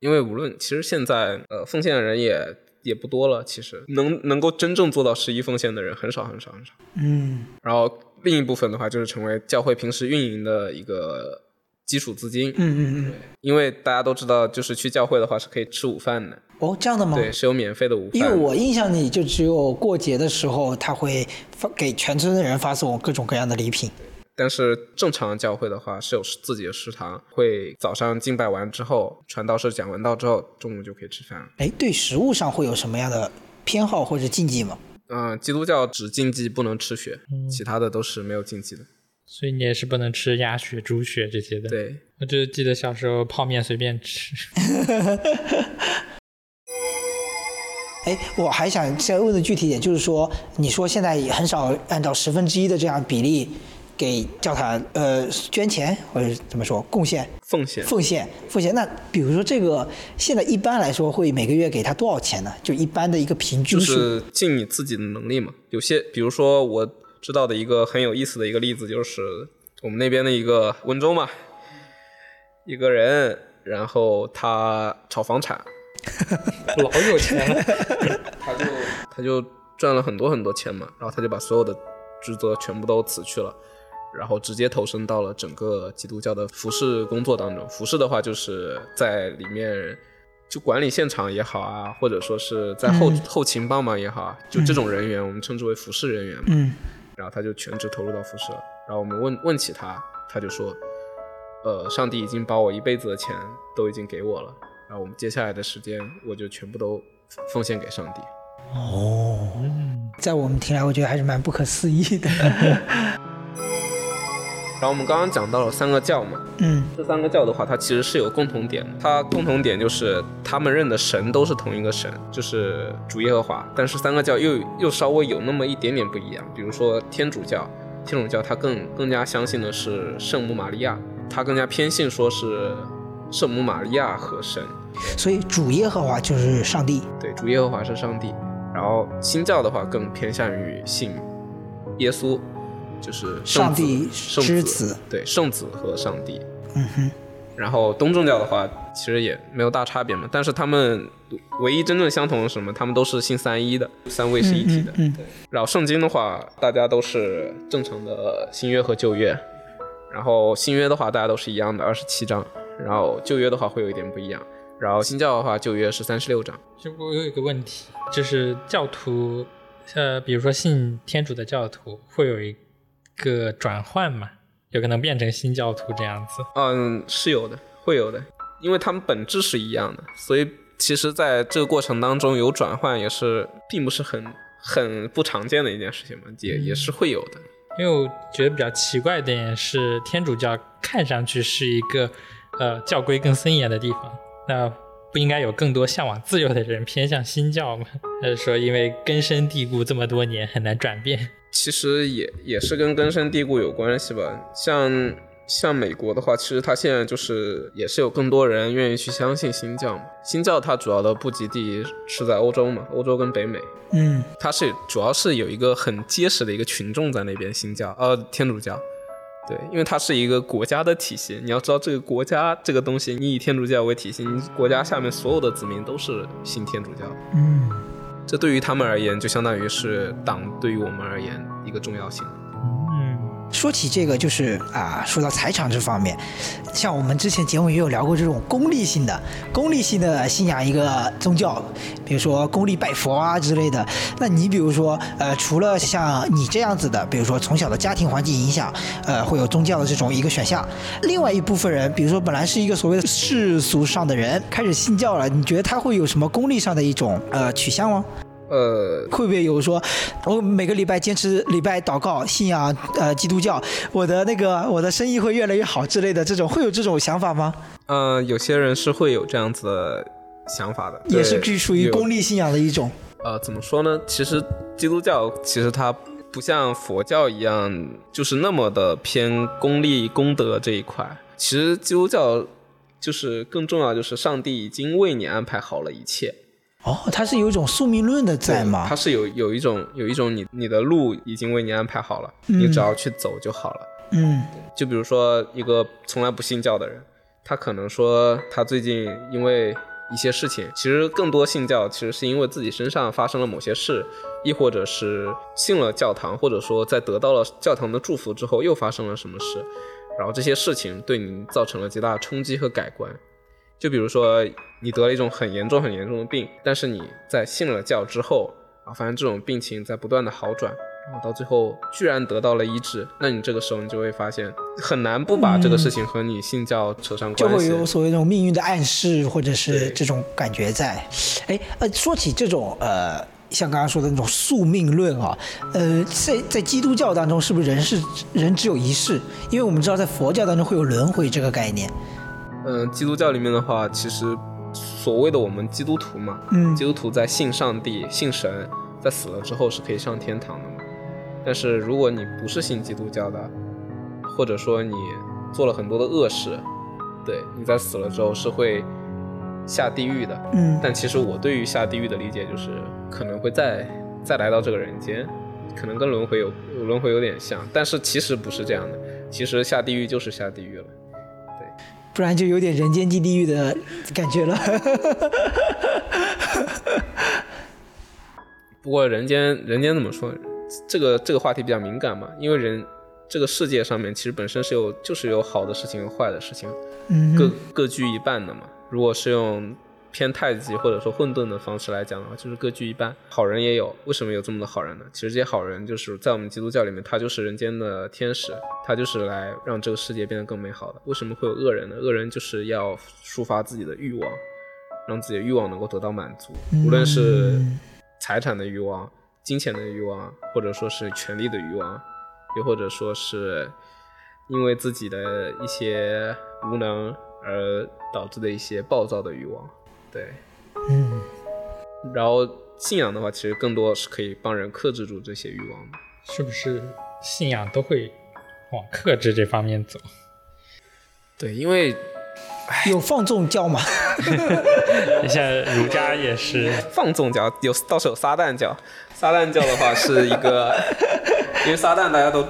因为无论其实现在呃奉献的人也也不多了，其实能能够真正做到十一奉献的人很少很少很少。嗯，然后另一部分的话就是成为教会平时运营的一个基础资金，嗯嗯嗯，因为大家都知道，就是去教会的话是可以吃午饭的，哦，这样的吗？对，是有免费的午饭。因为我印象里就只有过节的时候，他会发给全村的人发送各种各样的礼品。但是正常的教会的话是有自己的食堂，会早上敬拜完之后，传道士讲完道之后，中午就可以吃饭了。哎，对食物上会有什么样的偏好或者禁忌吗？嗯、基督教只禁忌不能吃血，其他的都是没有禁忌的。所以你也是不能吃鸭血、猪血这些的。，对，我就记得小时候泡面随便吃。哎，我还想再问的具体点，就是说，你说现在也很少按照十分之一的这样比例给教堂呃捐钱，或者怎么说贡献、奉献奉献、奉献。那比如说这个现在一般来说会每个月给他多少钱呢？就一般的一个平均数。就是尽你自己的能力嘛。有些，比如说我知道的一个很有意思的一个例子，就是我们那边的一个温州嘛，一个人，然后他炒房产，老有钱了，他就他就赚了很多很多钱嘛，然后他就把所有的职责全部都辞去了，然后直接投身到了整个基督教的服饰工作当中。服饰的话，就是在里面就管理现场也好啊，或者说是在后、嗯后勤帮忙也好啊，就这种人员，我们称之为服饰人员嘛。嗯然后他就全职投入到服饰了。然后我们问问起他，他就说，呃，上帝已经把我一辈子的钱都已经给我了，然后我们接下来的时间我就全部都奉献给上帝。哦，嗯，在我们听来，我觉得还是蛮不可思议的。然后我们刚刚讲到了三个教嘛，嗯这三个教的话，它其实是有共同点的。它共同点就是他们认的神都是同一个神，就是主耶和华。但是三个教又又稍微有那么一点点不一样。比如说天主教，天主教它更更加相信的是圣母玛利亚，它更加偏信说是圣母玛利亚和神。所以主耶和华就是上帝。对，主耶和华是上帝。然后新教的话更偏向于信耶稣，就是圣子上帝圣之子子，对，圣子和上帝。嗯哼，然后东正教的话，其实也没有大差别嘛，但是他们唯一真正相同的是什么？他们都是信三一的，三位是一体的。嗯嗯对。然后圣经的话，大家都是正常的新约和旧约。然后新约的话，大家都是一样的，二十七章。然后旧约的话会有一点不一样。然后新教的话，旧约是三十六章。就我有一个问题，就是教徒，呃，比如说信天主的教徒，会有一个转换嘛？有可能变成新教徒这样子。嗯，是有的，会有的，因为他们本质是一样的，所以其实在这个过程当中有转换，也是并不是很很不常见的一件事情嘛，也也是会有的。因为我觉得比较奇怪的点是，天主教看上去是一个呃教规更森严的地方，那不应该有更多向往自由的人偏向新教吗？还是说因为根深蒂固这么多年很难转变？其实也也是跟根深蒂固有关系吧。像像美国的话，其实它现在就是也是有更多人愿意去相信新教嘛。新教它主要的布局地是在欧洲嘛，欧洲跟北美，嗯它是主要是有一个很结实的一个群众在那边。新教呃天主教，对，因为它是一个国家的体系。你要知道这个国家这个东西，你以天主教为体系，你国家下面所有的子民都是信天主教。嗯，这对于他们而言，就相当于是党对于我们而言一个重要性。说起这个，就是啊，说到财产这方面，像我们之前节目也有聊过这种功利性的、功利性的信仰一个宗教，比如说功利拜佛啊之类的。那你比如说，呃，除了像你这样子的，比如说从小的家庭环境影响，呃，会有宗教的这种一个选项。另外一部分人，比如说本来是一个所谓的世俗上的人，开始信教了，你觉得他会有什么功利上的一种呃取向吗？呃，会不会有说，我每个礼拜坚持礼拜祷告，信仰呃基督教，我的那个我的生意会越来越好之类的这种，会有这种想法吗？呃，有些人是会有这样子的想法的，也是对属于功利信仰的一种。呃，怎么说呢？其实基督教其实它不像佛教一样，就是那么的偏功利功德这一块。其实基督教就是更重要，就是上帝已经为你安排好了一切，哦，它是有一种宿命论的在吗它？是有有一种有一种你你的路已经为你安排好了，嗯你只要去走就好了。嗯就比如说一个从来不信教的人，他可能说他最近因为一些事情，其实更多信教其实是因为自己身上发生了某些事，亦或者是信了教堂，或者说在得到了教堂的祝福之后又发生了什么事，然后这些事情对你造成了极大的冲击和改观。就比如说你得了一种很严重很严重的病，但是你在信了教之后啊，发现这种病情在不断的好转，然后到最后居然得到了医治，那你这个时候你就会发现很难不把这个事情和你信教扯上关系。就会有所谓那种命运的暗示，或者是这种感觉在。哎，呃，说起这种呃，像刚刚说的那种宿命论啊，呃，在在基督教当中，是不是人是人只有一世？因为我们知道在佛教当中会有轮回这个概念。嗯，基督教里面的话，其实所谓的我们基督徒嘛，嗯基督徒在信上帝、信神，在死了之后是可以上天堂的嘛。但是如果你不是信基督教的，或者说你做了很多的恶事，对，你在死了之后是会下地狱的。嗯但其实我对于下地狱的理解就是，可能会再再来到这个人间，可能跟轮回有轮回有点像，但是其实不是这样的。其实下地狱就是下地狱了。不然就有点人间即地狱的感觉了。不过人间人间怎么说？这个这个话题比较敏感嘛，因为人这个世界上面其实本身是有就是有好的事情和坏的事情，嗯各各居一半的嘛。如果是用偏太极或者说混沌的方式来讲的话，就是各具一半，好人也有。为什么有这么多好人呢？其实这些好人就是在我们基督教里面，他就是人间的天使，他就是来让这个世界变得更美好的。为什么会有恶人呢？恶人就是要抒发自己的欲望，让自己的欲望能够得到满足，无论是财产的欲望、金钱的欲望，或者说是权力的欲望，又或者说是因为自己的一些无能而导致的一些暴躁的欲望。对，嗯然后信仰的话，其实更多是可以帮人克制住这些欲望的。是不是信仰都会往克制这方面走？对，因为有放纵教嘛？像儒家也是，放纵教有倒是有撒旦教，撒旦教的话是一个，因为撒旦大家都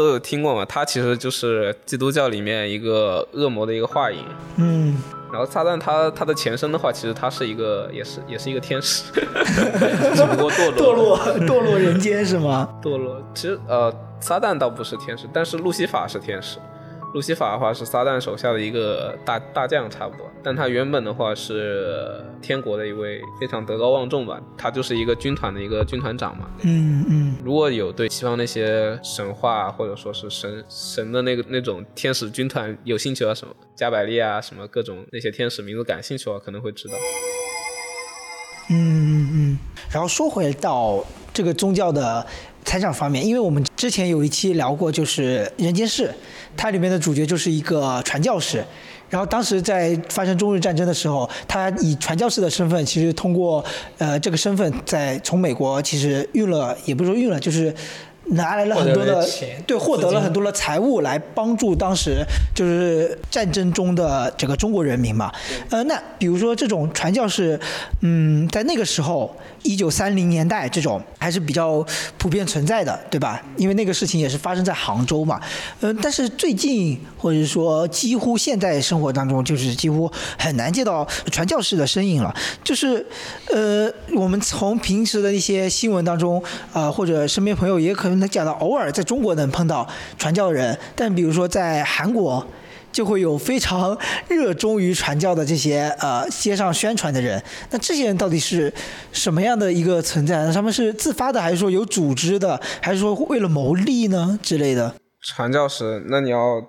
都有听过嘛，他其实就是基督教里面一个恶魔的一个化影。嗯然后撒旦他他的前身的话，其实他是一个也是也是一个天使，只不过堕落堕落落堕落人间是吗？堕落。其实呃，撒旦倒不是天使，但是路西法是天使。路西法的话是撒旦手下的一个大大将，差不多。但他原本的话是天国的一位非常德高望重吧，他就是一个军团的一个军团长嘛。嗯嗯如果有对西方那些神话或者说是神神的那个那种天使军团有兴趣啊，什么加百利啊，什么各种那些天使名字感兴趣的话，可能会知道。嗯嗯嗯。然后说回到这个宗教的财产方面，因为我们之前有一期聊过，就是《人间世》，它里面的主角就是一个传教士。然后当时在发生中日战争的时候，他以传教士的身份，其实通过呃这个身份，在从美国其实运了，也不是说运了，就是拿来了很多的钱对，获得了很多的财物来帮助当时就是战争中的这个中国人民嘛。呃，那比如说这种传教士，嗯，在那个时候，一九三零年代这种还是比较普遍存在的，对吧？因为那个事情也是发生在杭州嘛。嗯、但是最近或者说几乎现在生活当中，就是几乎很难见到传教士的身影了。就是呃，我们从平时的一些新闻当中，呃，或者身边朋友也可能能讲到，偶尔在中国能碰到传教人，但比如说在韩国。就会有非常热衷于传教的这些呃街上宣传的人，那这些人到底是什么样的一个存在呢？他们是自发的，还是说有组织的，还是说为了牟利呢之类的？传教士，那你要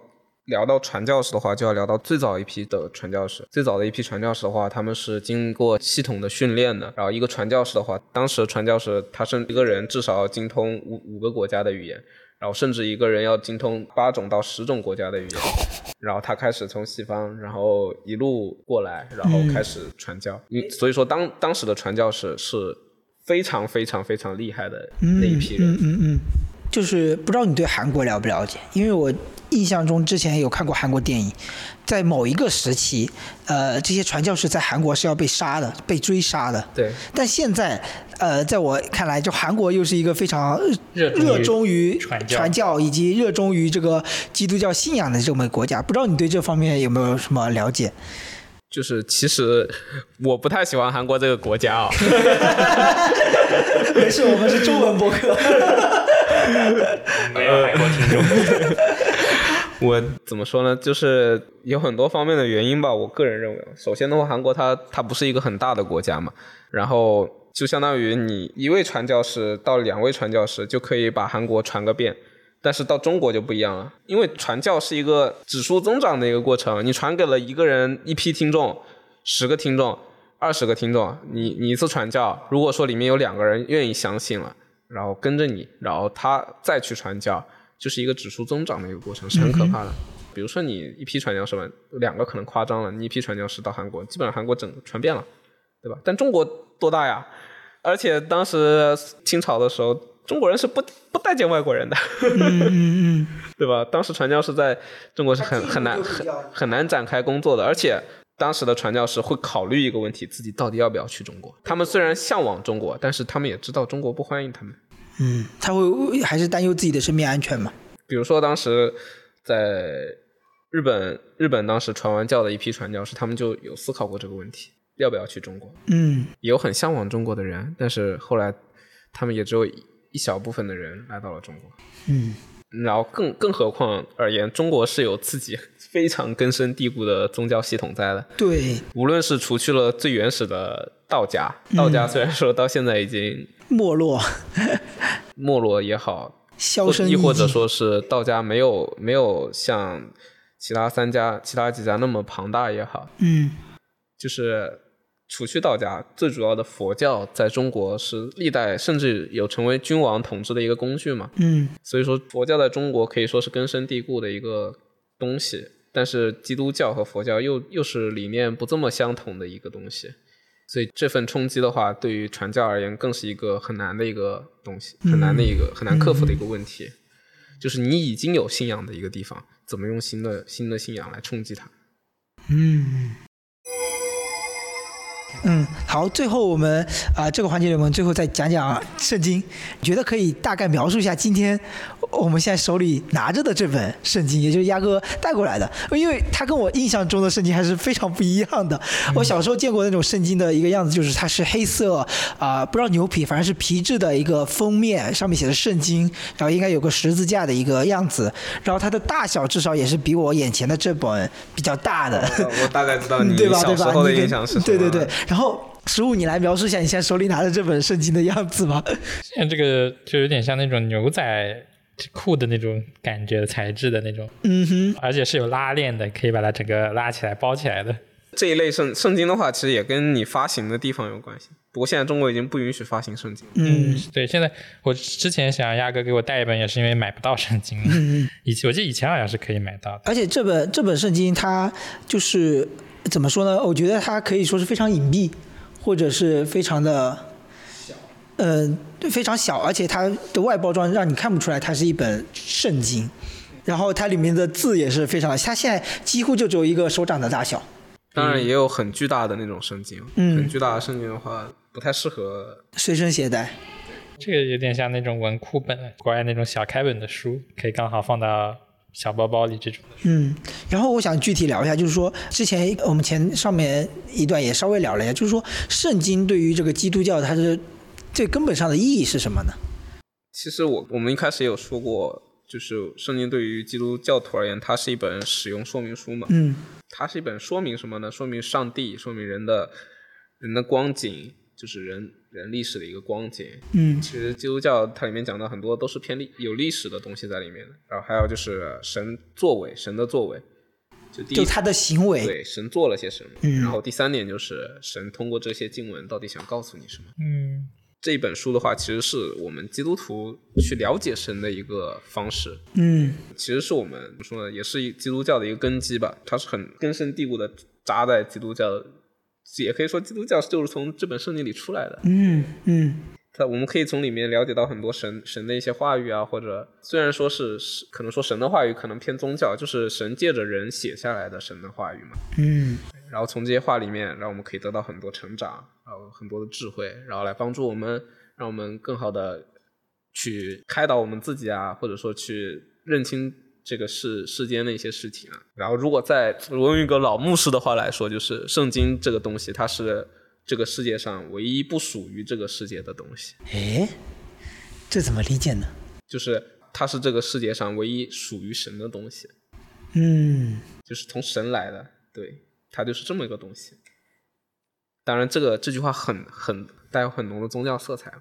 聊到传教士的话，就要聊到最早一批的传教士。最早的一批传教士的话，他们是经过系统的训练的。然后一个传教士的话，当时的传教士他是一个人至少要精通五五个国家的语言，然后甚至一个人要精通八种到十种国家的语言。然后他开始从西方，然后一路过来，然后开始传教。嗯、所以说当当时的传教士是非常非常非常厉害的那一批人。嗯嗯嗯，就是不知道你对韩国了不了解？因为我印象中之前有看过韩国电影，在某一个时期，呃，这些传教士在韩国是要被杀的，被追杀的。对，但现在，呃，在我看来，就韩国又是一个非常热衷于传教以及热衷于这个基督教信仰的这么一个国家。不知道你对这方面有没有什么了解？就是其实我不太喜欢韩国这个国家啊、没事，我们是中文博客。没有韩国听众。我怎么说呢？就是有很多方面的原因吧。我个人认为，首先的话，韩国它它不是一个很大的国家嘛，然后就相当于你一位传教士到两位传教士就可以把韩国传个遍。但是到中国就不一样了，因为传教是一个指数增长的一个过程。你传给了一个人一批听众，十个听众、二十个听众，你你一次传教，如果说里面有两个人愿意相信了，然后跟着你，然后他再去传教，就是一个指数增长的一个过程，是很可怕的。比如说你一批传教士吧，两个可能夸张了，你一批传教士到韩国，基本上韩国整传遍了，对吧？但中国多大呀？而且当时清朝的时候，中国人是不不待见外国人的，嗯嗯 对吧？当时传教士在中国是很很难很很难展开工作的，而且当时的传教士会考虑一个问题，自己到底要不要去中国。他们虽然向往中国，但是他们也知道中国不欢迎他们。嗯，他会还是担忧自己的生命安全嘛？比如说当时在日本，日本当时传完教的一批传教士，他们就有思考过这个问题，要不要去中国。嗯有很向往中国的人，但是后来他们也只有一小部分的人来到了中国。嗯，然后更更何况而言，中国是有自己 非常根深蒂固的宗教系统在的。对，无论是除去了最原始的道家，道家虽然说到现在已经没落，没落也好，消声亦或者。说是道家没有没有像其他三家、其他几家那么庞大也好，嗯就是除去道家，最主要的佛教在中国是历代甚至有成为君王统治的一个工具嘛。嗯所以说，佛教在中国可以说是根深蒂固的一个东西，但是基督教和佛教又又是理念不这么相同的一个东西，所以这份冲击的话，对于传教而言，更是一个很难的一个东西，很难的一个、很难克服的一个问题，就是你已经有信仰的一个地方，怎么用新的新的信仰来冲击它？嗯。嗯，好，最后我们啊、这个环节里，我们最后再讲讲圣经。你觉得可以大概描述一下今天我们现在手里拿着的这本圣经，也就是鸭哥带过来的，因为它跟我印象中的圣经还是非常不一样的。我小时候见过那种圣经的一个样子，就是它是黑色啊、不知道牛皮，反正是皮质的一个封面，上面写的圣经，然后应该有个十字架的一个样子，然后它的大小至少也是比我眼前的这本比较大的。我大概知道你？小时候的印象是什么？对对对。然后，十五，你来描述一下你现在手里拿的这本圣经的样子吧。现在这个就有点像那种牛仔裤的那种感觉材质的那种，嗯哼，而且是有拉链的，可以把它整个拉起来包起来的。这一类圣圣经的话，其实也跟你发行的地方有关系。不过现在中国已经不允许发行圣经。嗯对，现在我之前想让亚哥给我带一本，也是因为买不到圣经了。嗯，以前我记得以前好像是可以买到的。而且这本这本圣经它就是怎么说呢？我觉得它可以说是非常隐蔽，或者是非常的小，嗯、对，非常小，而且它的外包装让你看不出来它是一本圣经。然后它里面的字也是非常，它现在几乎就只有一个手掌的大小。当然也有很巨大的那种圣经，嗯很巨大的圣经的话不太适合。随身携带。这个有点像那种文库本，国外那种小开本的书，可以刚好放到小包包里这种。嗯，然后我想具体聊一下，就是说之前我们前上面一段也稍微聊了一下，就是说圣经对于这个基督教它是最根本上的意义是什么呢？其实我我们一开始有说过，就是圣经对于基督教徒而言，它是一本使用说明书嘛。嗯它是一本说明什么呢？说明上帝，说明人的人的光景，就是人人历史的一个光景。嗯其实基督教它里面讲的很多都是偏历有历史的东西在里面的，然后还有就是神作为，神的作为，就第一就他的行为。对神做了些什么，嗯然后第三点就是神通过这些经文到底想告诉你什么。嗯，这一本书的话，其实是我们基督徒去了解神的一个方式，嗯其实是我们怎么说呢，也是基督教的一个根基吧，它是很根深蒂固的扎在基督教，也可以说基督教就是从这本圣经里出来的。嗯嗯它我们可以从里面了解到很多神神的一些话语啊，或者虽然说是是可能说神的话语可能偏宗教，就是神借着人写下来的神的话语嘛。嗯然后从这些话里面，让我们可以得到很多成长，然后很多的智慧，然后来帮助我们，让我们更好的去开导我们自己啊，或者说去认清这个世世间的一些事情啊。然后如果在我用一个老牧师的话来说，就是圣经这个东西，它是这个世界上唯一不属于这个世界的东西，哎，这怎么理解呢？就是它是这个世界上唯一属于神的东西，嗯。就是从神来的，对，它就是这么一个东西。当然，这个这句话很很带有很浓的宗教色彩。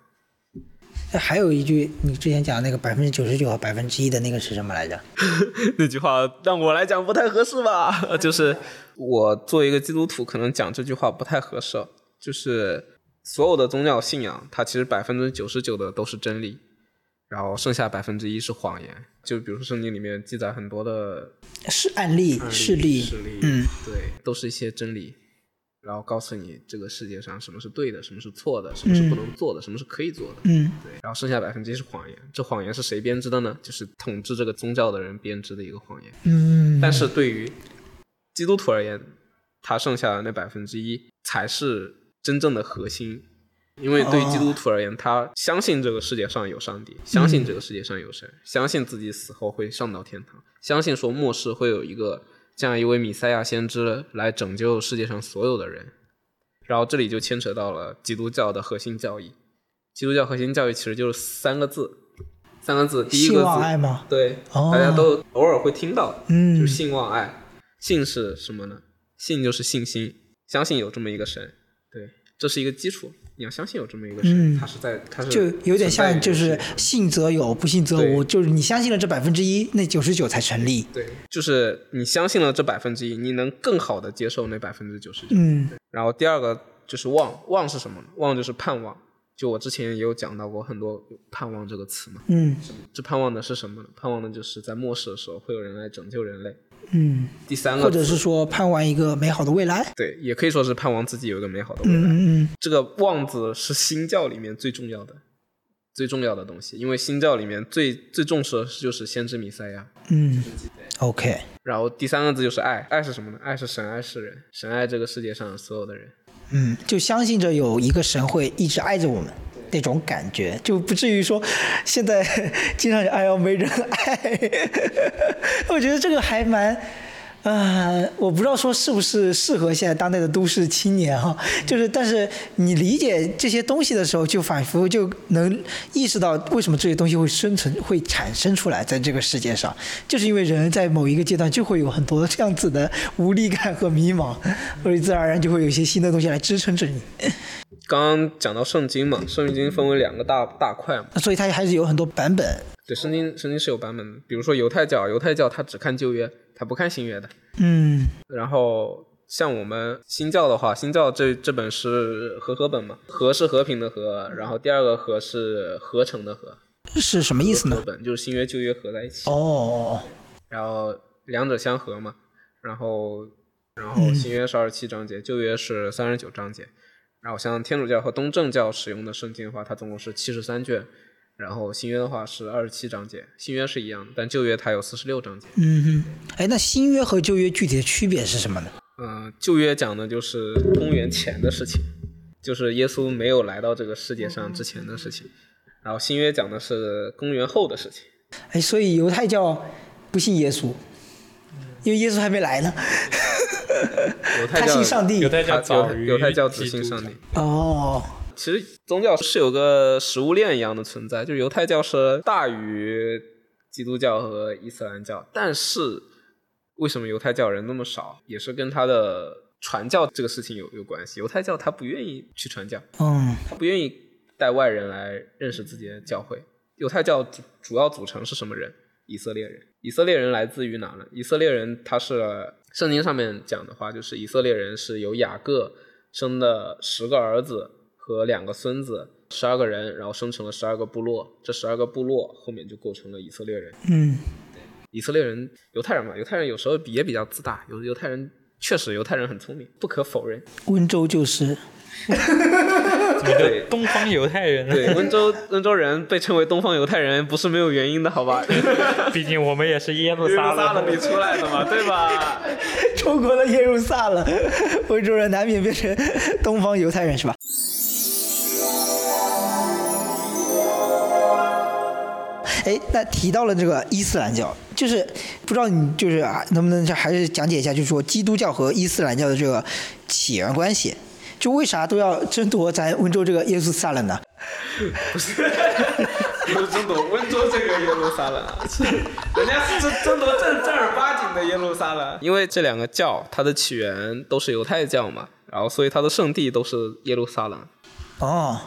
哎还有一句，你之前讲的那个百分之九十九和百分之一的那个是什么来着？那句话让我来讲不太合适吧？就是我作为一个基督徒，可能讲这句话不太合适。就是所有的宗教信仰，它其实百分之九十九的都是真理，然后剩下百分之一是谎言。就比如说圣经里面记载很多的是案例、事例。事例，嗯，对，都是一些真理，然后告诉你这个世界上什么是对的，什么是错的，什么是不能做的，什么是可以做的。嗯对，然后剩下百分之一是谎言。这谎言是谁编织的呢？就是统治这个宗教的人编织的一个谎言。嗯，但是对于基督徒而言，他剩下的那百分之一才是真正的核心。因为对基督徒而言，他相信这个世界上有上帝，相信这个世界上有神，相信自己死后会上到天堂，相信说末世会有一个这样一位弥赛亚先知来拯救世界上所有的人。然后这里就牵扯到了基督教的核心教义，基督教核心教育其实就是三个字，三个字，第一个字爱吗？对，哦大家都偶尔会听到，嗯就是信望爱。信是什么呢？信就是信心，相信有这么一个神，对，这是一个基础。你要相信有这么一个神，嗯他是在，他是就有点像，就是信则有，不信则无。就是你相信了这百分之一，那九十九才成立。对，就是你相信了这百分之一，你能更好的接受那百分之九十九。嗯然后第二个就是望，望是什么呢？望就是盼望。就我之前也有讲到过很多盼望这个词嘛，嗯这盼望的是什么呢？盼望的就是在末世的时候会有人来拯救人类。嗯，第三个或者是说盼望一个美好的未来。对，也可以说是盼望自己有一个美好的未来。嗯嗯嗯这个望字是新教里面最重要的、最重要的东西，因为新教里面最最重视的就是先知弥赛亚。嗯，OK。然后第三个字就是爱，爱是什么呢？爱是神爱世人，神爱这个世界上所有的人。嗯，就相信着有一个神会一直爱着我们那种感觉，就不至于说现在经常哎呦没人爱，我觉得这个还蛮。啊、我不知道说是不是适合现在当代的都市青年哈，就是但是你理解这些东西的时候，就仿佛就能意识到为什么这些东西会生存、会产生出来在这个世界上，就是因为人在某一个阶段就会有很多这样子的无力感和迷茫，所以自然而然就会有一些新的东西来支撑着你。刚刚讲到圣经嘛，圣经分为两个大大块嘛。所以它还是有很多版本。对，圣经圣经是有版本的，比如说犹太教，犹太教它只看旧约，它不看新约的。嗯然后像我们新教的话，新教这这本是和合本嘛，和是和平的和，然后第二个和是合成的和，是什么意思呢？和本就是新约旧约合在一起，哦，然后两者相合嘛，然后然后新约是二十七章节，旧约是三十九章节，然后像天主教和东正教使用的圣经的话，它总共是七十三卷。然后新约的话是二十七章节，新约是一样的，但旧约它有四十六章节。嗯哼，哎，那新约和旧约具体的区别是什么呢？嗯，旧约讲的就是公元前的事情，就是耶稣没有来到这个世界上之前的事情。然后新约讲的是公元后的事情。哎，所以犹太教不信耶稣，因为耶稣还没来呢。他犹太教信上帝犹。太教他早犹太教只信上帝。哦，其实宗教是有个食物链一样的存在，就犹太教是大于基督教和伊斯兰教，但是为什么犹太教人那么少，也是跟他的传教这个事情有有关系。犹太教他不愿意去传教，嗯他不愿意带外人来认识自己的教会。犹太教主主要组成是什么人？以色列人。以色列人来自于哪呢？以色列人他是圣经上面讲的话，就是以色列人是由雅各生的十个儿子和两个孙子，十二个人，然后生成了十二个部落。这十二个部落后面就构成了以色列人。嗯以色列人，犹太人嘛，犹太人有时候也比较自大，有犹太人确实犹太人很聪明，不可否认。温州就是。怎么对就东方犹太人呢？对，温州温州人被称为东方犹太人，不是没有原因的，好吧？毕竟我们也是耶路撒撒冷里出来的嘛，对吧？中国的耶路撒冷，温州人难免变成东方犹太人是吧？哎，那提到了这个伊斯兰教，就是不知道你就是啊，能不能还是讲解一下，就是说基督教和伊斯兰教的这个起源关系，就为啥都要争夺咱温州这个耶路撒冷呢？不是不是争夺温州这个耶路撒冷人家是争夺正正儿八经的耶路撒冷。因为这两个教它的起源都是犹太教嘛，然后所以它的圣地都是耶路撒冷。哦，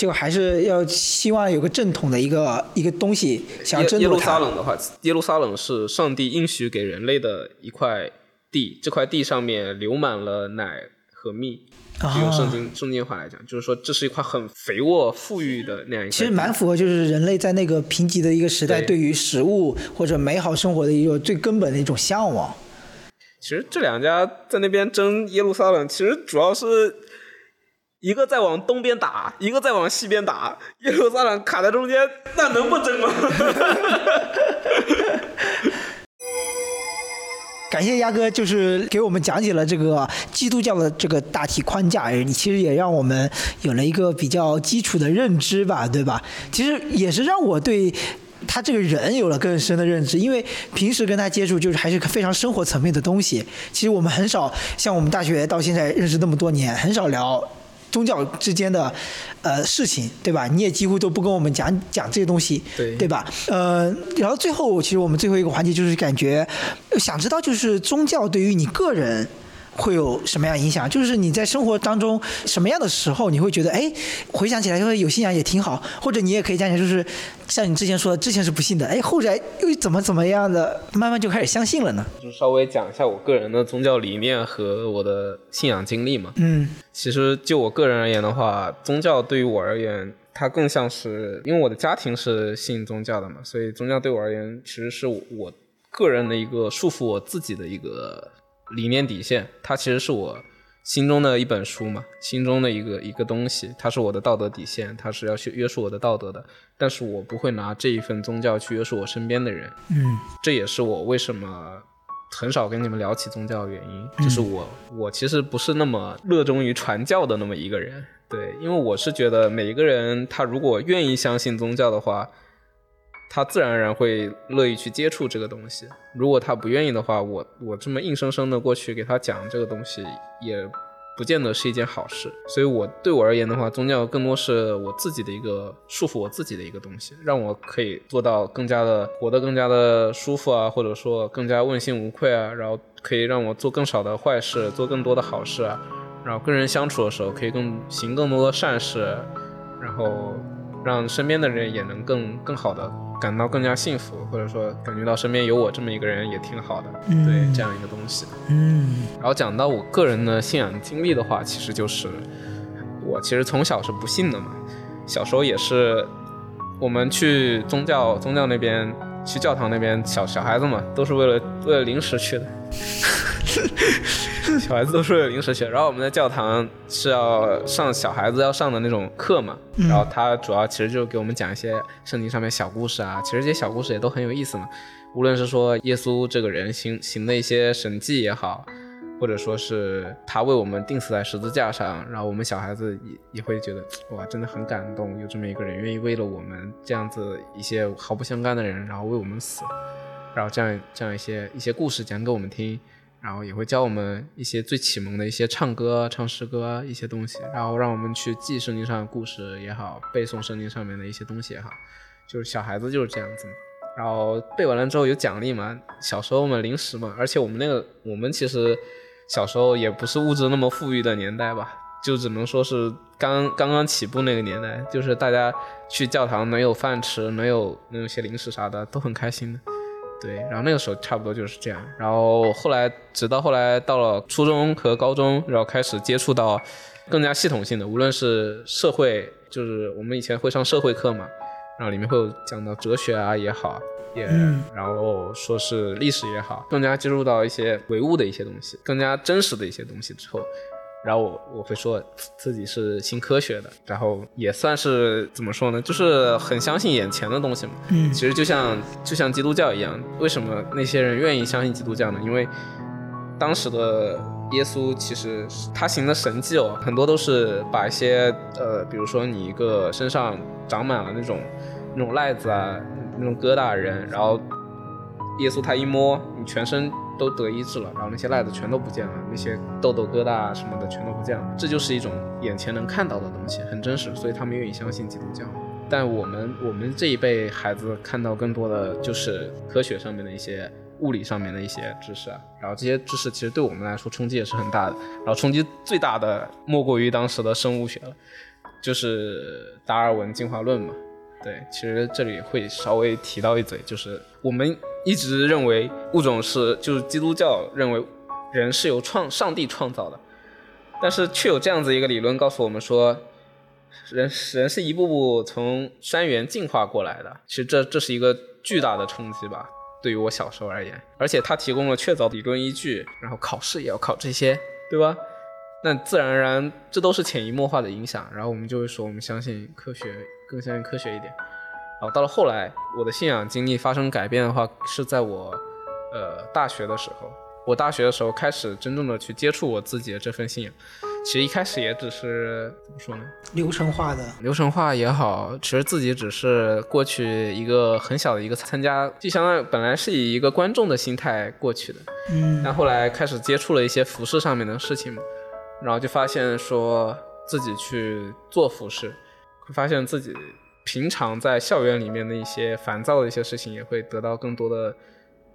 就还是要希望有个正统的一个一个东西，想要争夺耶耶路撒。冷的话，耶路撒冷是上帝应许给人类的一块地，这块地上面流满了奶和蜜。就用圣经圣经话来讲，就是说这是一块很肥沃、富裕的那样一块。其实蛮符合，就是人类在那个贫瘠的一个时代，对对于食物或者美好生活的一个最根本的一种向往。其实这两家在那边争耶路撒冷，其实主要是一个在往东边打，一个在往西边打，耶路撒冷卡在中间，那能不争吗？感谢鸭哥，就是给我们讲解了这个基督教的这个大体框架，你其实也让我们有了一个比较基础的认知吧，对吧？其实也是让我对。他这个人有了更深的认知，因为平时跟他接触就是还是非常生活层面的东西。其实我们很少像我们大学到现在认识那么多年，很少聊宗教之间的呃事情，对吧？你也几乎都不跟我们讲讲这些东西，对对吧？呃，然后最后其实我们最后一个环节就是感觉想知道就是宗教对于你个人。会有什么样影响？就是你在生活当中什么样的时候，你会觉得哎，回想起来说有信仰也挺好，或者你也可以讲讲，就是像你之前说的，之前是不信的，哎，后来又怎么怎么样的，慢慢就开始相信了呢？就稍微讲一下我个人的宗教理念和我的信仰经历嘛。嗯，其实就我个人而言的话，宗教对于我而言，它更像是因为我的家庭是信宗教的嘛，所以宗教对我而言，其实是我个人的一个束缚我自己的一个。理念底线，它其实是我心中的一本书嘛，心中的一个一个东西，它是我的道德底线，它是要去约束我的道德的。但是我不会拿这一份宗教去约束我身边的人。嗯，这也是我为什么很少跟你们聊起宗教的原因，就是我我其实不是那么热衷于传教的那么一个人。对，因为我是觉得每一个人他如果愿意相信宗教的话。他自然而然会乐意去接触这个东西。如果他不愿意的话，我我这么硬生生的过去给他讲这个东西，也不见得是一件好事。所以，我对我而言的话，宗教更多是我自己的一个束缚，我自己的一个东西，让我可以做到更加的活得更加的舒服啊，或者说更加问心无愧啊，然后可以让我做更少的坏事，做更多的好事啊，然后跟人相处的时候可以更行更多的善事，然后让身边的人也能更更好的。感到更加幸福，或者说感觉到身边有我这么一个人也挺好的，对这样一个东西。嗯，然后讲到我个人的信仰经历的话，其实就是我其实从小是不信的嘛，小时候也是我们去宗教宗教那边去教堂那边，小小孩子嘛都是为了为了零食去的。小孩子都说有零食学，然后我们在教堂是要上小孩子要上的那种课嘛，然后他主要其实就给我们讲一些圣经上面小故事啊，其实这些小故事也都很有意思嘛。无论是说耶稣这个人行行的一些神迹也好，或者说是他为我们钉死在十字架上，然后我们小孩子也也会觉得哇，真的很感动，有这么一个人愿意为了我们这样子一些毫不相干的人，然后为我们死，然后这样这样一些一些故事讲给我们听。然后也会教我们一些最启蒙的一些唱歌、唱诗歌一些东西，然后让我们去记圣经上的故事也好，背诵圣经上面的一些东西也好，就是小孩子就是这样子。然后背完了之后有奖励嘛，小时候嘛零食嘛，而且我们那个我们其实小时候也不是物质那么富裕的年代吧，就只能说是刚刚刚起步那个年代，就是大家去教堂能有饭吃，能有能有些零食啥的，都很开心的。对，然后那个时候差不多就是这样，然后后来直到后来到了初中和高中，然后开始接触到更加系统性的，无论是社会，就是我们以前会上社会课嘛，然后里面会有讲到哲学啊也好，也然后说是历史也好，更加接触到一些唯物的一些东西，更加真实的一些东西之后。然后我我会说自己是信科学的，然后也算是怎么说呢，就是很相信眼前的东西嘛。嗯，其实就像就像基督教一样，为什么那些人愿意相信基督教呢？因为当时的耶稣其实他行的神迹哦，很多都是把一些呃，比如说你一个身上长满了那种那种癞子啊，那种疙瘩的人，然后耶稣他一摸你全身。都得医治了，然后那些赖子全都不见了，那些痘痘疙瘩什么的全都不见了。这就是一种眼前能看到的东西，很真实，所以他们愿意相信基督教。但我们我们这一辈孩子看到更多的就是科学上面的一些物理上面的一些知识啊，然后这些知识其实对我们来说冲击也是很大的。然后冲击最大的莫过于当时的生物学了，就是达尔文进化论嘛。对，其实这里会稍微提到一嘴，就是我们一直认为物种是，就是基督教认为人是由创上帝创造的，但是却有这样子一个理论告诉我们说，人人是一步步从山原进化过来的。其实这这是一个巨大的冲击吧，对于我小时候而言，而且它提供了确凿理论依据，然后考试也要考这些，对吧？那自然而然，这都是潜移默化的影响，然后我们就会说，我们相信科学。更相信科学一点，然后到了后来，我的信仰经历发生改变的话，是在我呃大学的时候。我大学的时候开始真正的去接触我自己的这份信仰。其实一开始也只是怎么说呢？流程化的，流程化也好，其实自己只是过去一个很小的一个参加，就相当于本来是以一个观众的心态过去的。嗯。但后来开始接触了一些服饰上面的事情嘛，然后就发现说。自己去做服饰，会发现自己平常在校园里面的一些烦躁的一些事情，也会得到更多的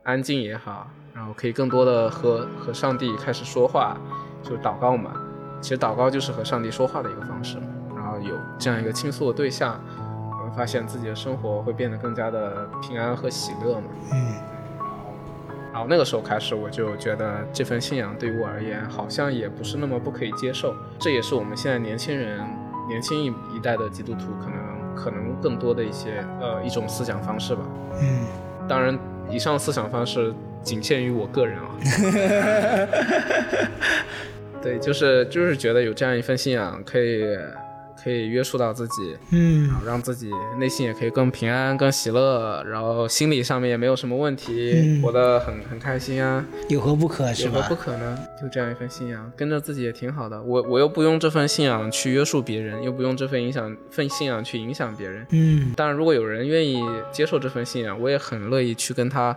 安静也好，然后可以更多的和和上帝开始说话，就是祷告嘛。其实祷告就是和上帝说话的一个方式嘛。然后有这样一个倾诉的对象，我会发现自己的生活会变得更加的平安和喜乐嘛。嗯然后那个时候开始，我就觉得这份信仰对于我而言，好像也不是那么不可以接受。这也是我们现在年轻人、年轻一一代的基督徒可能可能更多的一些呃一种思想方式吧。嗯，当然，以上思想方式仅限于我个人啊。对，就是就是觉得有这样一份信仰，可以可以约束到自己，嗯然后让自己内心也可以更平安、更喜乐，然后心理上面也没有什么问题，嗯活得很很开心啊。有何不可是吧有何不？可呢？就这样一份信仰，跟着自己也挺好的。我我又不用这份信仰去约束别人，又不用这份影响份信仰去影响别人。嗯当然，如果有人愿意接受这份信仰，我也很乐意去跟他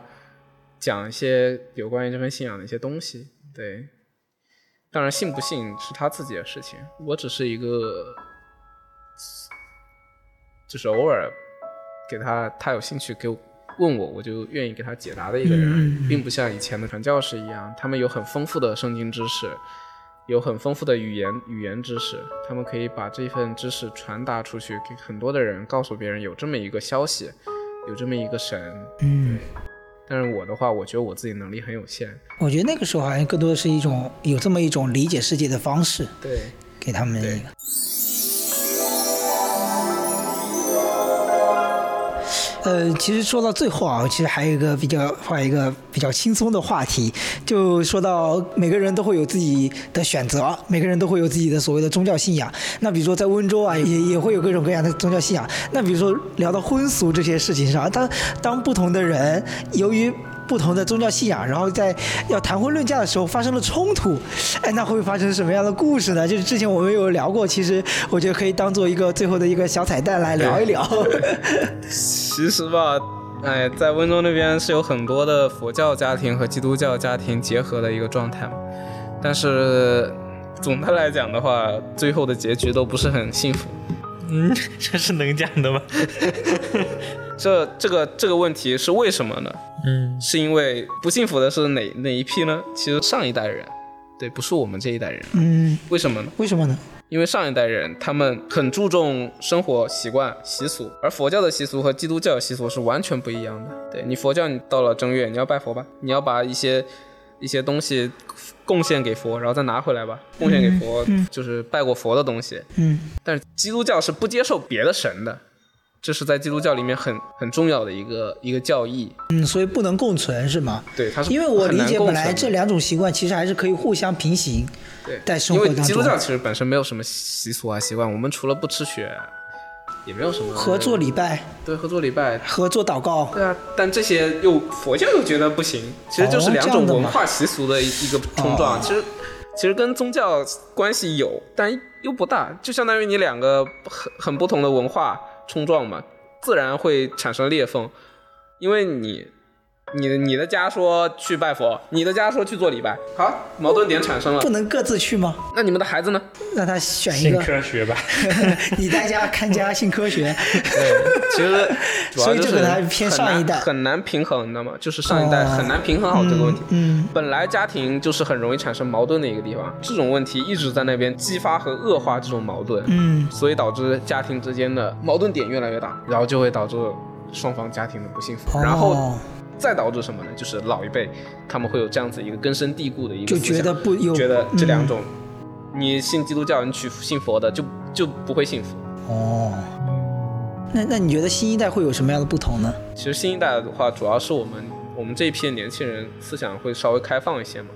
讲一些有关于这份信仰的一些东西。对，当然信不信是他自己的事情，我只是一个，就是偶尔给他他有兴趣给我问我，我就愿意给他解答的一个人并不像以前的传教士一样，他们有很丰富的圣经知识。有很丰富的语言语言知识，他们可以把这份知识传达出去，给很多的人，告诉别人有这么一个消息，有这么一个神。嗯，但是我的话，我觉得我自己能力很有限。我觉得那个时候好像更多的是一种有这么一种理解世界的方式，对，给他们一个。呃，其实说到最后啊，其实还有一个比较换一个比较轻松的话题，就说到每个人都会有自己的选择，每个人都会有自己的所谓的宗教信仰。那比如说在温州啊，也也会有各种各样的宗教信仰。那比如说聊到婚俗这些事情上，当当不同的人由于不同的宗教信仰，然后在要谈婚论嫁的时候发生了冲突，哎，那会发生什么样的故事呢？就是之前我们有聊过，其实我觉得可以当做一个最后的一个小彩蛋来聊一聊。其实吧，哎，在温州那边是有很多的佛教家庭和基督教家庭结合的一个状态嘛，但是总的来讲的话，最后的结局都不是很幸福。嗯，这是能讲的吗？这这个这个问题是为什么呢？嗯是因为不幸福的是哪哪一批呢？其实上一代人，对，不是我们这一代人。嗯，为什么呢？为什么呢？因为上一代人他们很注重生活习惯习俗，而佛教的习俗和基督教的习俗是完全不一样的。对你佛教，你到了正月你要拜佛吧，你要把一些一些东西贡献给佛，然后再拿回来吧，贡献给佛、就是拜过佛的东西。嗯但是基督教是不接受别的神的，这是在基督教里面很很重要的一个一个教义。嗯，所以不能共存是吗？对，它是因为我理解本来这两种习惯其实还是可以互相平行，对，在生因为活当中基督教其实本身没有什么习俗啊习惯，我们除了不吃血，也没有什么合作礼拜、对合作礼拜。合作祷告。对啊，但这些又佛教又觉得不行，其实就是哦两种文化习俗的一一个冲撞。哦其实其实跟宗教关系有，但又不大，就相当于你两个很很不同的文化冲撞嘛，自然会产生裂缝，因为你。你的你的家说去拜佛，你的家说去做礼拜，好，矛盾点产生了不。能各自去吗？那你们的孩子呢？让他选一信个，科学吧。你在家看家信科学。对，其实 主要所以就是这个还偏很难上一代很难平衡，你知道吗？就是上一代哦很难平衡好这个问题。嗯本来家庭就是很容易产生矛盾的一个地方，这种问题一直在那边激发和恶化这种矛盾，嗯所以导致家庭之间的矛盾点越来越大，然后就会导致双方家庭的不幸福，哦然后再导致什么呢？就是老一辈他们会有这样子一个根深蒂固的一个就觉得不有觉得这两嗯种，你信基督教，你去信佛的就就不会幸福。哦。那那你觉得新一代会有什么样的不同呢？其实新一代的话，主要是我们我们这一批年轻人思想会稍微开放一些嘛。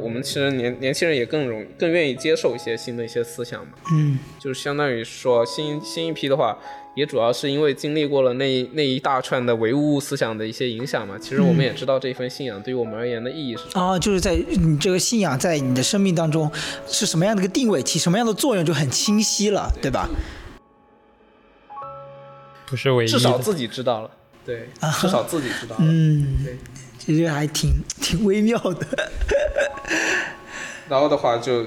我们其实年年轻人也更容更愿意接受一些新的一些思想嘛，嗯就是相当于说新新一批的话，也主要是因为经历过了那那一大串的唯物思想的一些影响嘛。其实我们也知道这份信仰对于我们而言的意义是什么。啊，就是在你这个信仰在你的生命当中是什么样的一个定位，起什么样的作用就很清晰了，对吧？不是唯一。至少自己知道了，对，至少自己知道了。嗯对，其实还挺挺微妙的。然后的话就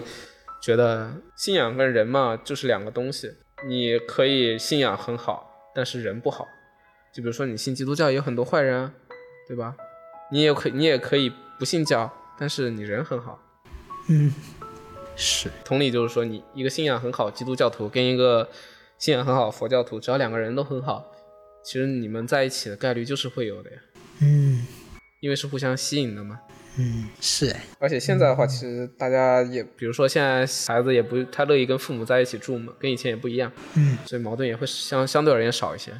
觉得信仰跟人嘛就是两个东西，你可以信仰很好，但是人不好。就比如说你信基督教也有很多坏人啊，对吧？你也可你也可以不信教，但是你人很好。嗯，是。同理就是说，你一个信仰很好基督教徒跟一个信仰很好佛教徒，只要两个人都很好，其实你们在一起的概率就是会有的呀。嗯因为是互相吸引的嘛。嗯，是哎，而且现在的话，其实大家也，比如说现在孩子也不太乐意跟父母在一起住嘛，跟以前也不一样，嗯所以矛盾也会相相对而言少一些。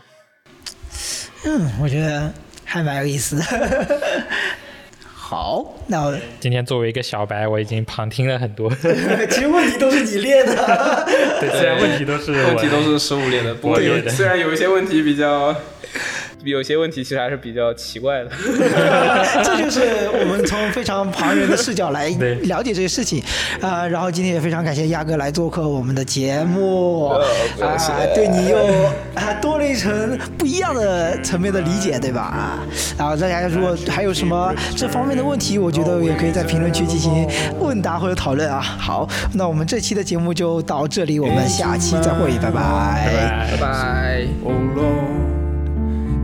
嗯，我觉得还蛮有意思的。好，那我今天作为一个小白，我已经旁听了很多，其实问题都是你列的。对，虽然问题都是问题都是十五列的，不过有虽然有一些问题比较，有些问题其实还是比较奇怪的。这就是我们从非常旁人的视角来了解这些事情 啊、然后今天也非常感谢鸭哥来做客我们的节目啊、对你又啊多了一层不一样的层面的理解，对吧？啊，然后大家如果还有什么这方面的问题，我觉得也可以在评论区进行问答或者讨论啊。好，那我们这期的节目就到这里，我们下期再会，拜拜拜拜拜拜。